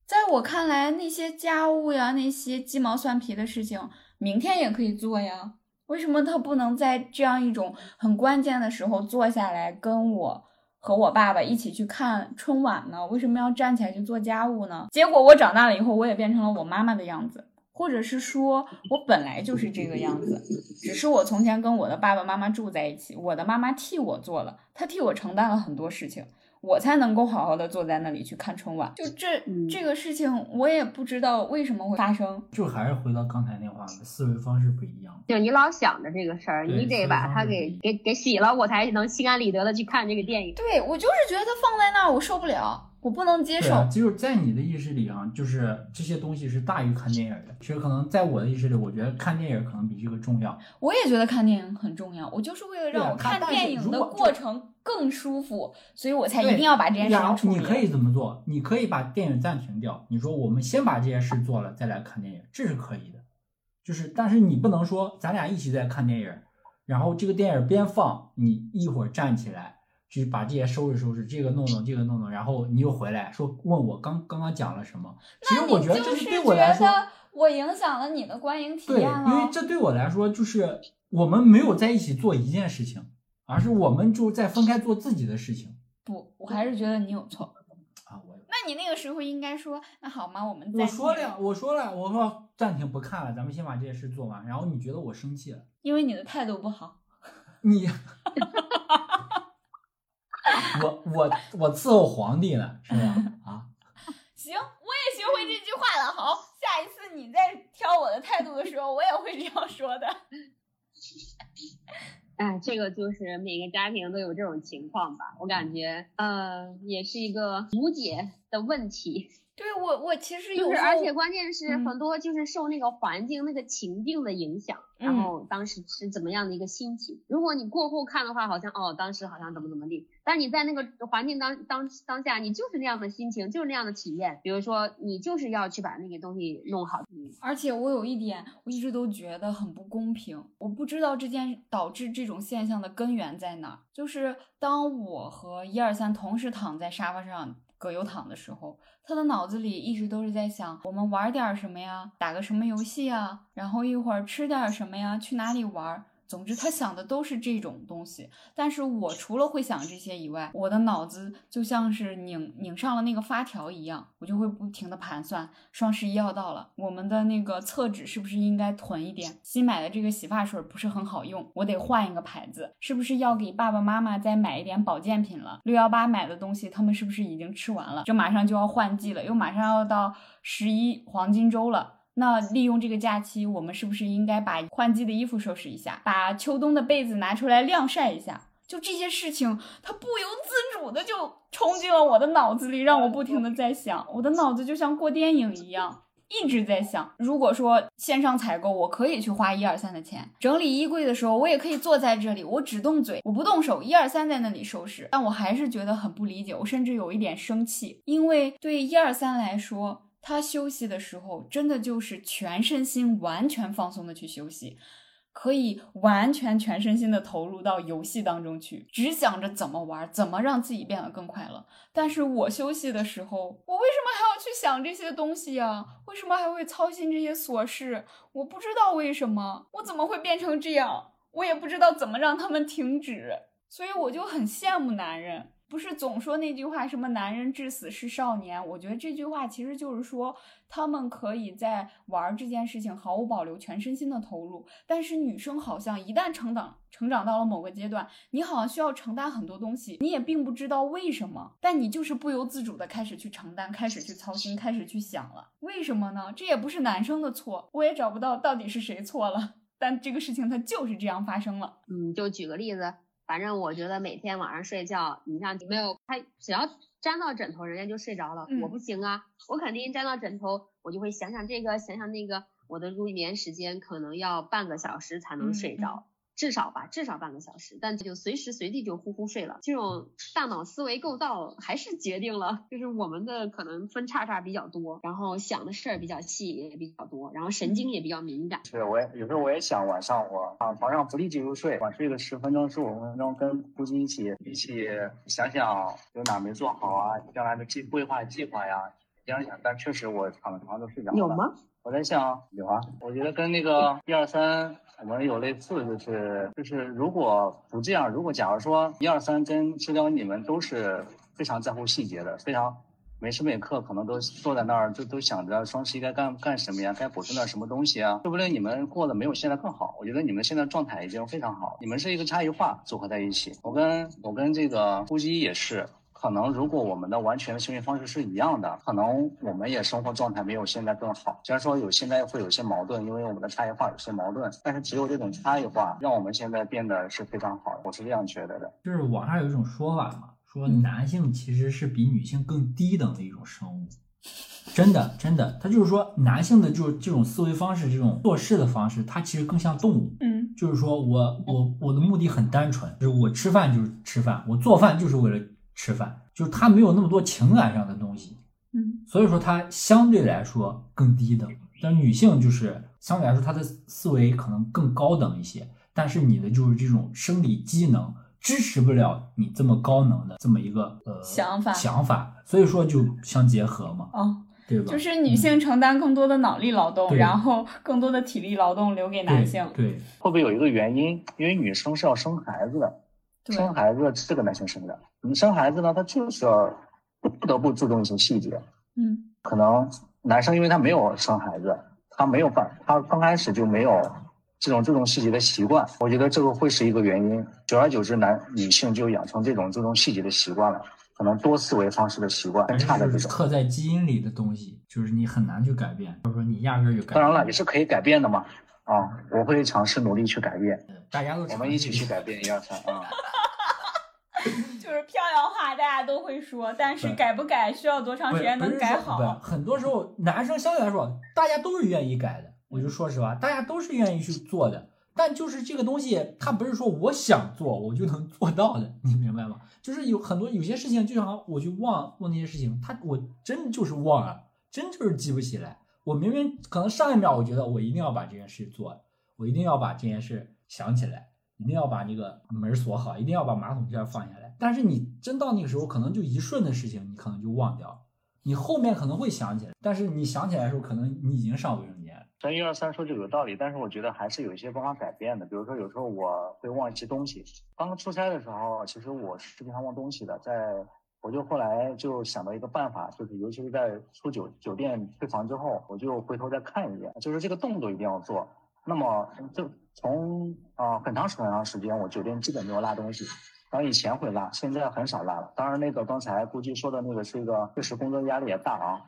在我看来，那些家务呀，那些鸡毛蒜皮的事情，明天也可以做呀。为什么她不能在这样一种很关键的时候坐下来，跟我和我爸爸一起去看春晚呢？为什么要站起来去做家务呢？结果我长大了以后，我也变成了我妈妈的样子。或者是说，我本来就是这个样子，只是我从前跟我的爸爸妈妈住在一起，我的妈妈替我做了，她替我承担了很多事情，我才能够好好的坐在那里去看春晚。就这这个事情，我也不知道为什么会发生。就还是回到刚才那话，思维方式不一样。就你老想着这个事儿，你得把它给给给洗了，我才能心安理得的去看这个电影。对我就是觉得它放在那儿，我受不了。我不能接受，就是在你的意识里啊，就是这些东西是大于看电影的。其实可能在我的意识里，我觉得看电影可能比这个重要。我也觉得看电影很重要，我就是为了让我看电影的过程更舒服，所以我才一定要把这件事情处理。你可以怎么做？你可以把电影暂停掉，你说我们先把这件事做了再来看电影，这是可以的。就是，但是你不能说咱俩一起在看电影，然后这个电影边放，你一会儿站起来。去把这些收拾收拾，这个弄弄，这个弄弄，然后你又回来说问我刚刚刚讲了什么？其实我觉得这是对我来说，我影响了你的观影体验了。对，因为这对我来说就是我们没有在一起做一件事情，而是我们就在分开做自己的事情。不，我还是觉得你有错啊！我那你那个时候应该说，那好吗？我们我说了，我说了，我说暂停不看了，咱们先把这些事做完。然后你觉得我生气了？因为你的态度不好。你。我我我伺候皇帝呢，是吧？啊，行，我也学会这句话了。好，下一次你再挑我的态度的时候，我也会这样说的。哎，这个就是每个家庭都有这种情况吧？我感觉，呃，也是一个无解的问题。对我，我其实有，而且关键是很多就是受那个环境、那个情境的影响，然后当时是怎么样的一个心情。如果你过后看的话，好像哦，当时好像怎么怎么地，但你在那个环境当当当下，你就是那样的心情，就是那样的体验。比如说，你就是要去把那个东西弄好。而且我有一点，我一直都觉得很不公平，我不知道这件导致这种现象的根源在哪，就是当我和一二三同时躺在沙发上。葛优躺的时候，他的脑子里一直都是在想：我们玩点什么呀？打个什么游戏啊？然后一会儿吃点什么呀？去哪里玩？总之，他想的都是这种东西。但是我除了会想这些以外，我的脑子就像是拧拧上了那个发条一样，我就会不停的盘算：双十一要到了，我们的那个厕纸是不是应该囤一点？新买的这个洗发水不是很好用，我得换一个牌子。是不是要给爸爸妈妈再买一点保健品了？六幺八买的东西，他们是不是已经吃完了？这马上就要换季了，又马上要到十一黄金周了。那利用这个假期，我们是不是应该把换季的衣服收拾一下，把秋冬的被子拿出来晾晒一下？就这些事情，它不由自主的就冲进了我的脑子里，让我不停的在想。我的脑子就像过电影一样，一直在想。如果说线上采购，我可以去花一二三的钱；整理衣柜的时候，我也可以坐在这里，我只动嘴，我不动手，一二三在那里收拾。但我还是觉得很不理解，我甚至有一点生气，因为对一二三来说。他休息的时候，真的就是全身心完全放松的去休息，可以完全全身心的投入到游戏当中去，只想着怎么玩，怎么让自己变得更快乐。但是我休息的时候，我为什么还要去想这些东西呀？为什么还会操心这些琐事？我不知道为什么，我怎么会变成这样？我也不知道怎么让他们停止，所以我就很羡慕男人。不是总说那句话什么“男人至死是少年”？我觉得这句话其实就是说，他们可以在玩这件事情毫无保留、全身心的投入。但是女生好像一旦成长、成长到了某个阶段，你好像需要承担很多东西，你也并不知道为什么，但你就是不由自主的开始去承担、开始去操心、开始去想了。为什么呢？这也不是男生的错，我也找不到到底是谁错了。但这个事情它就是这样发生了。嗯，就举个例子。反正我觉得每天晚上睡觉，你像没有他，只要沾到枕头，人家就睡着了。我不行啊，我肯定沾到枕头，我就会想想这个，想想那个，我的入眠时间可能要半个小时才能睡着。至少吧，至少半个小时，但就随时随地就呼呼睡了。这种大脑思维构造还是决定了，就是我们的可能分叉叉比较多，然后想的事儿比较细也比较多，然后神经也比较敏感。是，我也有时候我也想晚上我躺床上不立即入睡，晚睡个十分钟十五分钟，跟夫妻一起一起想想有哪没做好啊，将来的计规划计划呀，想想。但确实我躺在床上都睡着了。有吗？我在想有啊，我觉得跟那个一二三可能有类似，就是就是如果不这样，如果假如说一二三跟知了你们都是非常在乎细节的，非常每时每刻可能都坐在那儿就都想着双十一该干干什么呀，该补充点什么东西啊，说不定你们过得没有现在更好。我觉得你们现在状态已经非常好，你们是一个差异化组合在一起。我跟我跟这个呼吸也是。可能如果我们的完全的行为方式是一样的，可能我们也生活状态没有现在更好。虽然说有现在会有些矛盾，因为我们的差异化有些矛盾，但是只有这种差异化，让我们现在变得是非常好。我是这样觉得的。就是网上有一种说法嘛，说男性其实是比女性更低等的一种生物。真的，真的，他就是说男性的就是这种思维方式，这种做事的方式，他其实更像动物。嗯，就是说我我我的目的很单纯，就是我吃饭就是吃饭，我做饭就是为了。吃饭就是他没有那么多情感上的东西，嗯，所以说他相对来说更低等。但女性就是相对来说她的思维可能更高等一些，但是你的就是这种生理机能支持不了你这么高能的这么一个呃想法想法，所以说就相结合嘛，哦，对吧？就是女性承担更多的脑力劳动，然后更多的体力劳动留给男性。对，会不会有一个原因？因为女生是要生孩子的。生孩子是这个男性生的，你生孩子呢，他就是要不得不注重一些细节。嗯，可能男生因为他没有生孩子，他没有办，他刚开始就没有这种注重细节的习惯，我觉得这个会是一个原因。久而久之，男女性就养成这种注重细节的习惯了，可能多思维方式的习惯很差的这种。刻在基因里的东西，就是你很难去改变，或者说你压根儿就改。当然了，也是可以改变的嘛。啊，我会尝试努力去改变。大家都我们一起去改变，一二三啊。就是漂亮话，大家都会说，但是改不改需要多长时间能改好？很多时候，男生相对来说，大家都是愿意改的。我就说实话，大家都是愿意去做的。但就是这个东西，它不是说我想做我就能做到的，你明白吗？就是有很多有些事情，就像我去忘忘那些事情，他我真就是忘了，真就是记不起来。我明明可能上一秒我觉得我一定要把这件事做，我一定要把这件事想起来。一定要把那个门锁好，一定要把马桶盖放下来。但是你真到那个时候，可能就一瞬的事情，你可能就忘掉。你后面可能会想起来，但是你想起来的时候，可能你已经上卫生间。咱一二三说就有道理，但是我觉得还是有一些办法改变的。比如说，有时候我会忘记东西。刚刚出差的时候，其实我是经常忘东西的。在我就后来就想到一个办法，就是尤其是在出酒酒店退房之后，我就回头再看一眼，就是这个动作一定要做。那么就从啊很长很长时间，我酒店基本没有落东西。然后以前会落，现在很少落了。当然，那个刚才估计说的那个是一个确实工作压力也大啊，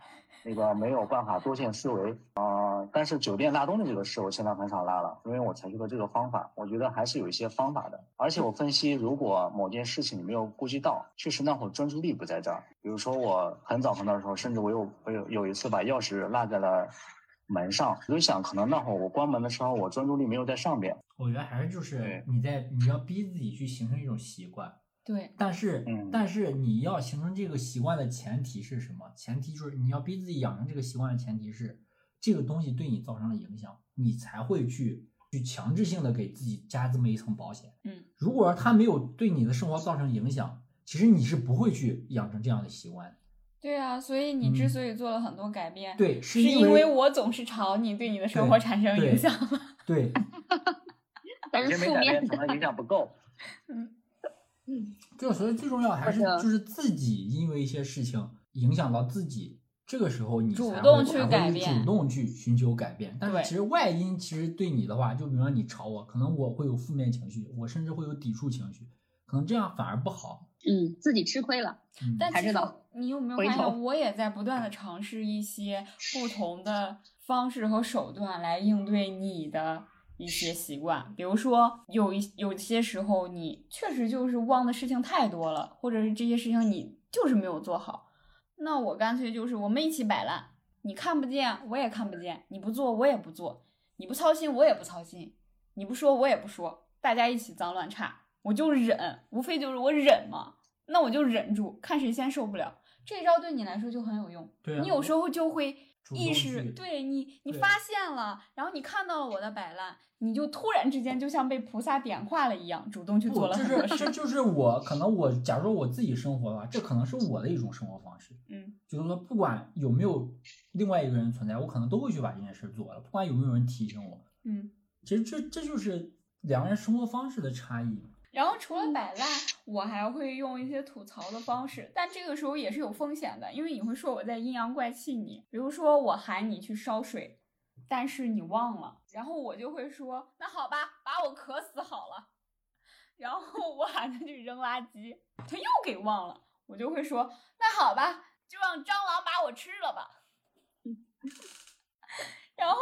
那个没有办法多线思维啊。但是酒店拉东西这个事，我现在很少拉了，因为我采取了这个方法。我觉得还是有一些方法的。而且我分析，如果某件事情你没有顾及到，确实那会儿专注力不在这儿。比如说我很早很早的时候，甚至我有我有有一次把钥匙落在了。门上，我就想，可能那会儿我关门的时候，我专注力没有在上边。我觉得还是就是你在你要逼自己去形成一种习惯。对。但是，但是你要形成这个习惯的前提是什么？前提就是你要逼自己养成这个习惯的前提是这个东西对你造成了影响，你才会去去强制性的给自己加这么一层保险。嗯。如果它没有对你的生活造成影响，其实你是不会去养成这样的习惯。对啊，所以你之所以做了很多改变，对，是因为我总是吵你对你的生活产生影响吗。对，但是负面可能影响不够。嗯嗯，就所以最重要还是就是自己因为一些事情影响到自己，这个时候你主动去改变，主动去寻求改变。但是其实外因其实对你的话，就比方你吵我，可能我会有负面情绪，我甚至会有抵触情绪，可能这样反而不好。嗯，自己吃亏了。但才知道你有没有发现，我也在不断的尝试一些不同的方式和手段来应对你的一些习惯。比如说，有一有些时候你确实就是忘的事情太多了，或者是这些事情你就是没有做好，那我干脆就是我们一起摆烂，你看不见我也看不见，你不做我也不做，你不操心我也不操心，你不说我也不说，大家一起脏乱差。我就忍，无非就是我忍嘛，那我就忍住，看谁先受不了。这一招对你来说就很有用。对，你有时候就会意识，对你，你发现了，然后你看到了我的摆烂，你就突然之间就像被菩萨点化了一样，主动去做了很多事。这就是我可能我，假如我自己生活的话，这可能是我的一种生活方式。嗯，就是说，不管有没有另外一个人存在，我可能都会去把这件事做了，不管有没有人提醒我。嗯，其实这这就是两个人生活方式的差异。然后除了摆烂，我还会用一些吐槽的方式，但这个时候也是有风险的，因为你会说我在阴阳怪气你。比如说我喊你去烧水，但是你忘了，然后我就会说那好吧，把我渴死好了。然后我喊他去扔垃圾，他又给忘了，我就会说那好吧，就让蟑螂把我吃了吧。然后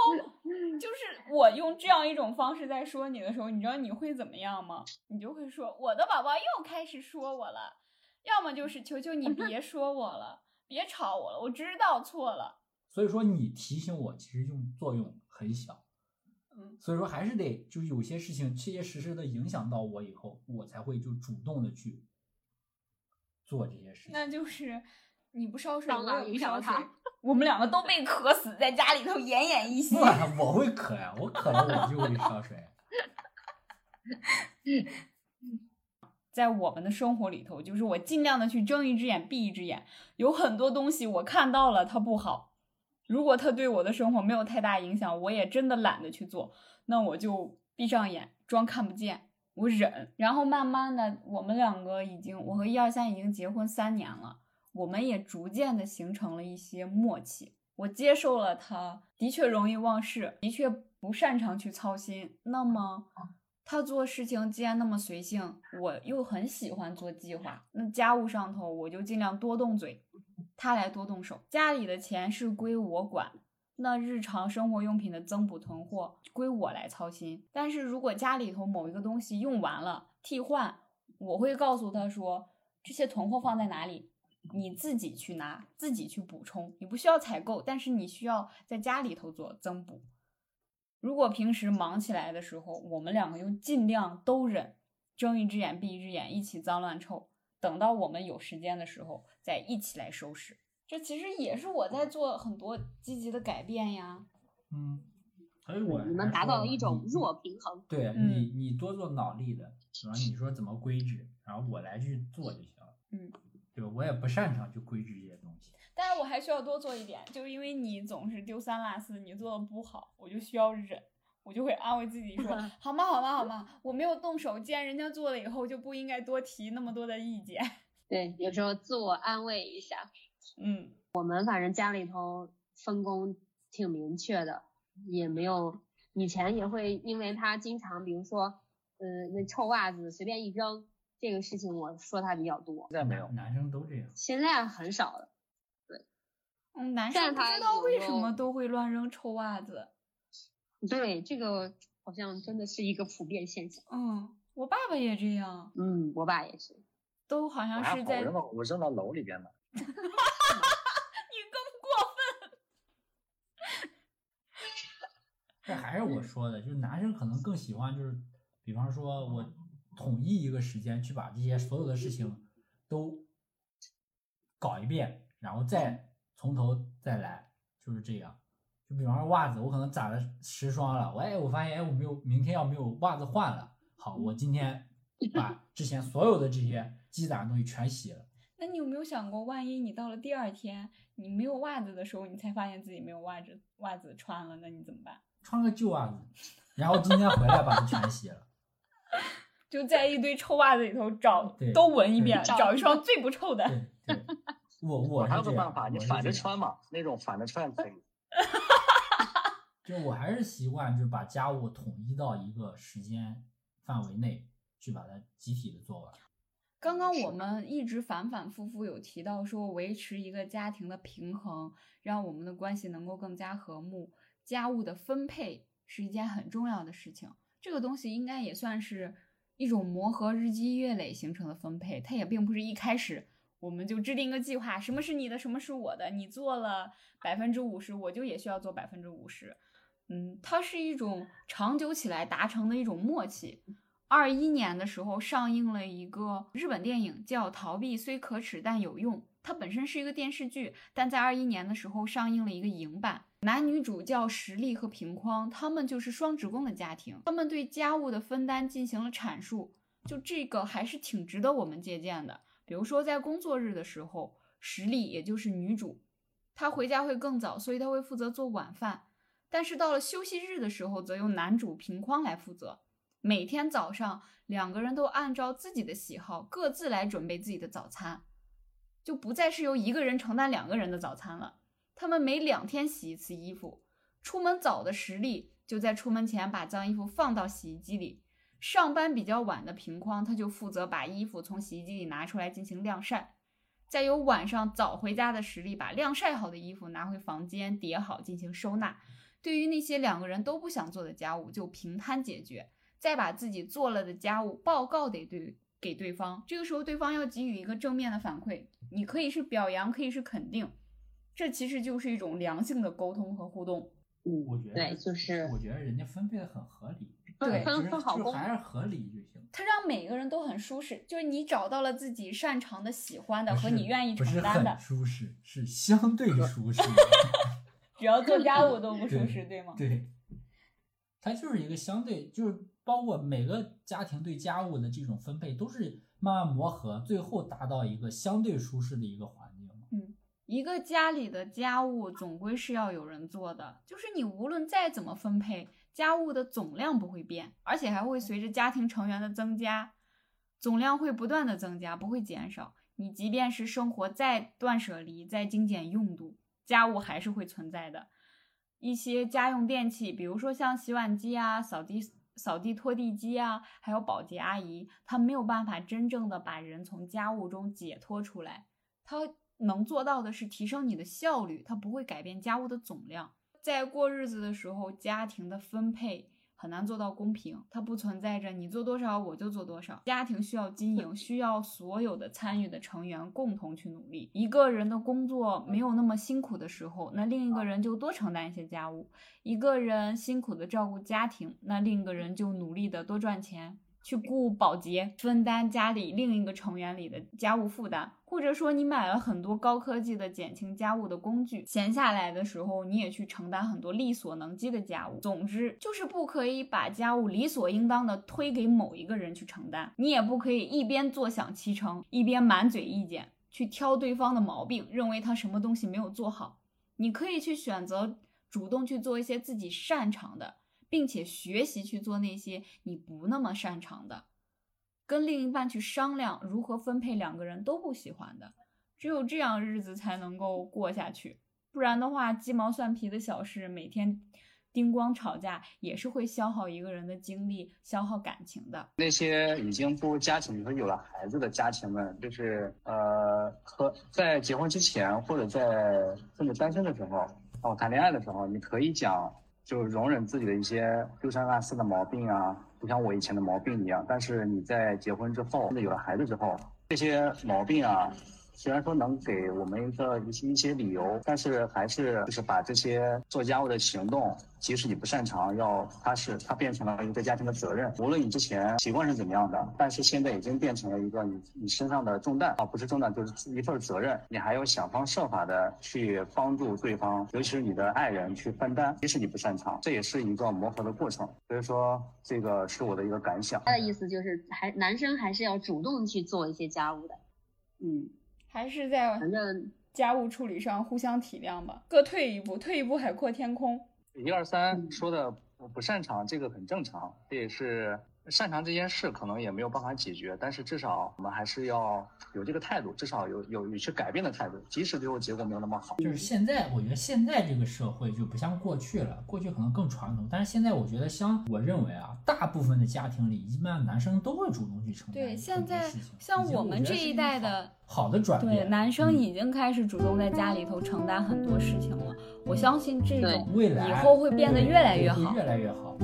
就是我用这样一种方式在说你的时候，你知道你会怎么样吗？你就会说我的宝宝又开始说我了，要么就是求求你别说我了，别吵我了，我知道错了。所以说你提醒我其实用作用很小，嗯，所以说还是得就有些事情切切实实的影响到我以后，我才会就主动的去做这些事情。那就是你不烧水，我也不烧水。我们两个都被渴死在家里头奄奄一息。我会渴呀，我渴了我就会烧水。在我们的生活里头，就是我尽量的去睁一只眼闭一只眼。有很多东西我看到了它不好，如果它对我的生活没有太大影响，我也真的懒得去做，那我就闭上眼装看不见，我忍。然后慢慢的，我们两个已经，我和一二三已经结婚三年了。我们也逐渐的形成了一些默契，我接受了他的确容易忘事，的确不擅长去操心。那么他做事情既然那么随性，我又很喜欢做计划，那家务上头我就尽量多动嘴，他来多动手。家里的钱是归我管，那日常生活用品的增补囤货归我来操心。但是如果家里头某一个东西用完了替换，我会告诉他说这些囤货放在哪里。你自己去拿，自己去补充，你不需要采购，但是你需要在家里头做增补。如果平时忙起来的时候，我们两个又尽量都忍，睁一只眼闭一只眼，一起脏乱臭。等到我们有时间的时候，再一起来收拾。这其实也是我在做很多积极的改变呀。嗯，所以我你们达到了一种弱平衡。对嗯你，你多做脑力的，然后你说怎么规制，然后我来去做就行了。嗯，对吧？我也不擅长去规制这些东西。但是我还需要多做一点，就是因为你总是丢三落四，你做的不好，我就需要忍，我就会安慰自己说，好吗，好吗，好吗，我没有动手，既然人家做了以后，就不应该多提那么多的意见。对，有时候自我安慰一下。嗯，我们反正家里头分工挺明确的，也没有以前也会因为他经常，比如说，呃，那臭袜子随便一扔，这个事情我说他比较多，现在没有。男生都这样。现在很少了。对嗯，男生不知道为什么都会乱扔臭袜子。对，这个好像真的是一个普遍现象。嗯，我爸爸也这样，嗯，我爸也是。都好，像是在我扔到我扔到楼里边了。你更过分。这还是我说的，就是男生可能更喜欢，就是比方说我统一一个时间去把这些所有的事情都搞一遍，然后再从头再来，就是这样。就比方说袜子，我可能攒了十双了，我哎，我发现哎，我没有明天要没有袜子换了，好，我今天把 之前所有的这些积攒的东西全洗了。那你有没有想过，万一你到了第二天你没有袜子的时候，你才发现自己没有袜子袜子穿了，那你怎么办？穿个旧袜子，然后今天回来把它全洗了。就在一堆臭袜子里头找对，都闻一遍，找一双最不臭的。我我还有个办法，你反着穿嘛，那种反着穿可以。就我还是习惯，就把家务统一到一个时间范围内去把它集体的做完。刚刚我们一直反反复复有提到说，维持一个家庭的平衡，让我们的关系能够更加和睦。家务的分配是一件很重要的事情，这个东西应该也算是一种磨合，日积月累形成的分配。它也并不是一开始我们就制定一个计划，什么是你的，什么是我的，你做了百分之五十，我就也需要做百分之五十。嗯，它是一种长久起来达成的一种默契。二一年的时候上映了一个日本电影，叫《逃避虽可耻但有用》。它本身是一个电视剧，但在二一年的时候上映了一个影版。男女主叫实力和平匡，他们就是双职工的家庭，他们对家务的分担进行了阐述。就这个还是挺值得我们借鉴的。比如说在工作日的时候，实力也就是女主，她回家会更早，所以她会负责做晚饭。但是到了休息日的时候，则由男主平匡来负责。每天早上，两个人都按照自己的喜好，各自来准备自己的早餐，就不再是由一个人承担两个人的早餐了。他们每两天洗一次衣服，出门早的实力就在出门前把脏衣服放到洗衣机里。上班比较晚的平匡，他就负责把衣服从洗衣机里拿出来进行晾晒，再有晚上早回家的实力把晾晒好的衣服拿回房间叠好进行收纳。对于那些两个人都不想做的家务，就平摊解决。再把自己做了的家务报告给对给对方，这个时候对方要给予一个正面的反馈，你可以是表扬，可以是肯定，这其实就是一种良性的沟通和互动。嗯，我觉得对，就是我觉得人家分配的很合理，对就是分分好工就还是合理就行。他让每个人都很舒适，就是你找到了自己擅长的、喜欢的和你愿意承担的，舒适，是相对舒适。只要做家务都不舒适，对吗？对，它就是一个相对，就是包括每个家庭对家务的这种分配，都是慢慢磨合，最后达到一个相对舒适的一个环。一个家里的家务总归是要有人做的，就是你无论再怎么分配，家务的总量不会变，而且还会随着家庭成员的增加，总量会不断的增加，不会减少。你即便是生活再断舍离、再精简用度，家务还是会存在的。一些家用电器，比如说像洗碗机啊、扫地、扫地拖地机啊，还有保洁阿姨，她没有办法真正的把人从家务中解脱出来。她能做到的是提升你的效率，它不会改变家务的总量。在过日子的时候，家庭的分配。很难做到公平，它不存在着你做多少我就做多少。家庭需要经营，需要所有的参与的成员共同去努力。一个人的工作没有那么辛苦的时候，那另一个人就多承担一些家务；一个人辛苦的照顾家庭，那另一个人就努力的多赚钱。去雇保洁，分担家里另一个成员里的家务负担，或者说你买了很多高科技的减轻家务的工具，闲下来的时候你也去承担很多力所能及的家务。总之就是不可以把家务理所应当的推给某一个人去承担，你也不可以一边坐享其成，一边满嘴意见去挑对方的毛病，认为他什么东西没有做好。你可以去选择主动去做一些自己擅长的。并且学习去做那些你不那么擅长的，跟另一半去商量如何分配两个人都不喜欢的，只有这样日子才能够过下去。不然的话，鸡毛蒜皮的小事，每天叮咣吵架，也是会消耗一个人的精力，消耗感情的。那些已经步入家庭和有了孩子的家庭们，就是呃，和在结婚之前或者在甚至单身的时候，哦，谈恋爱的时候，你可以讲。就容忍自己的一些丢三落四的毛病啊，就像我以前的毛病一样。但是你在结婚之后，有了孩子之后，这些毛病啊。虽然说能给我们一个一些一些理由，但是还是就是把这些做家务的行动，即使你不擅长，要它是它变成了一个家庭的责任。无论你之前习惯是怎么样的，但是现在已经变成了一个你你身上的重担啊，不是重担，就是一份责任。你还要想方设法的去帮助对方，尤其是你的爱人去分担，即使你不擅长，这也是一个磨合的过程。所以说，这个是我的一个感想。他的意思就是，还男生还是要主动去做一些家务的，嗯。还是在反正家务处理上互相体谅吧，各退一步，退一步海阔天空。一二三说的不不擅长，这个很正常，这也是。擅长这件事可能也没有办法解决，但是至少我们还是要有这个态度，至少有有有去改变的态度，即使最后结果没有那么好。就是现在，我觉得现在这个社会就不像过去了，过去可能更传统，但是现在我觉得，像我认为啊，大部分的家庭里，一般男生都会主动去承担对，现在像我们这一代的好的转变，对，男生已经开始主动在家里头承担很多事情了。我相信这种未来以后会变得越来越好，越来越好。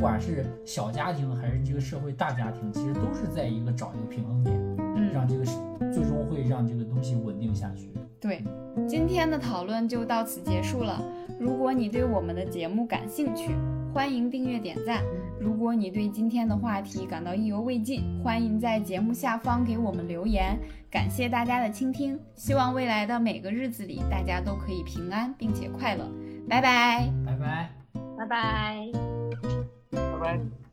不管是小家庭还是这个社会大家庭，其实都是在一个找一个平衡点，嗯，让这个最终会让这个东西稳定下去。对，今天的讨论就到此结束了。如果你对我们的节目感兴趣，欢迎订阅点赞。如果你对今天的话题感到意犹未尽，欢迎在节目下方给我们留言。感谢大家的倾听，希望未来的每个日子里大家都可以平安并且快乐。拜拜，拜拜，拜拜。拜拜。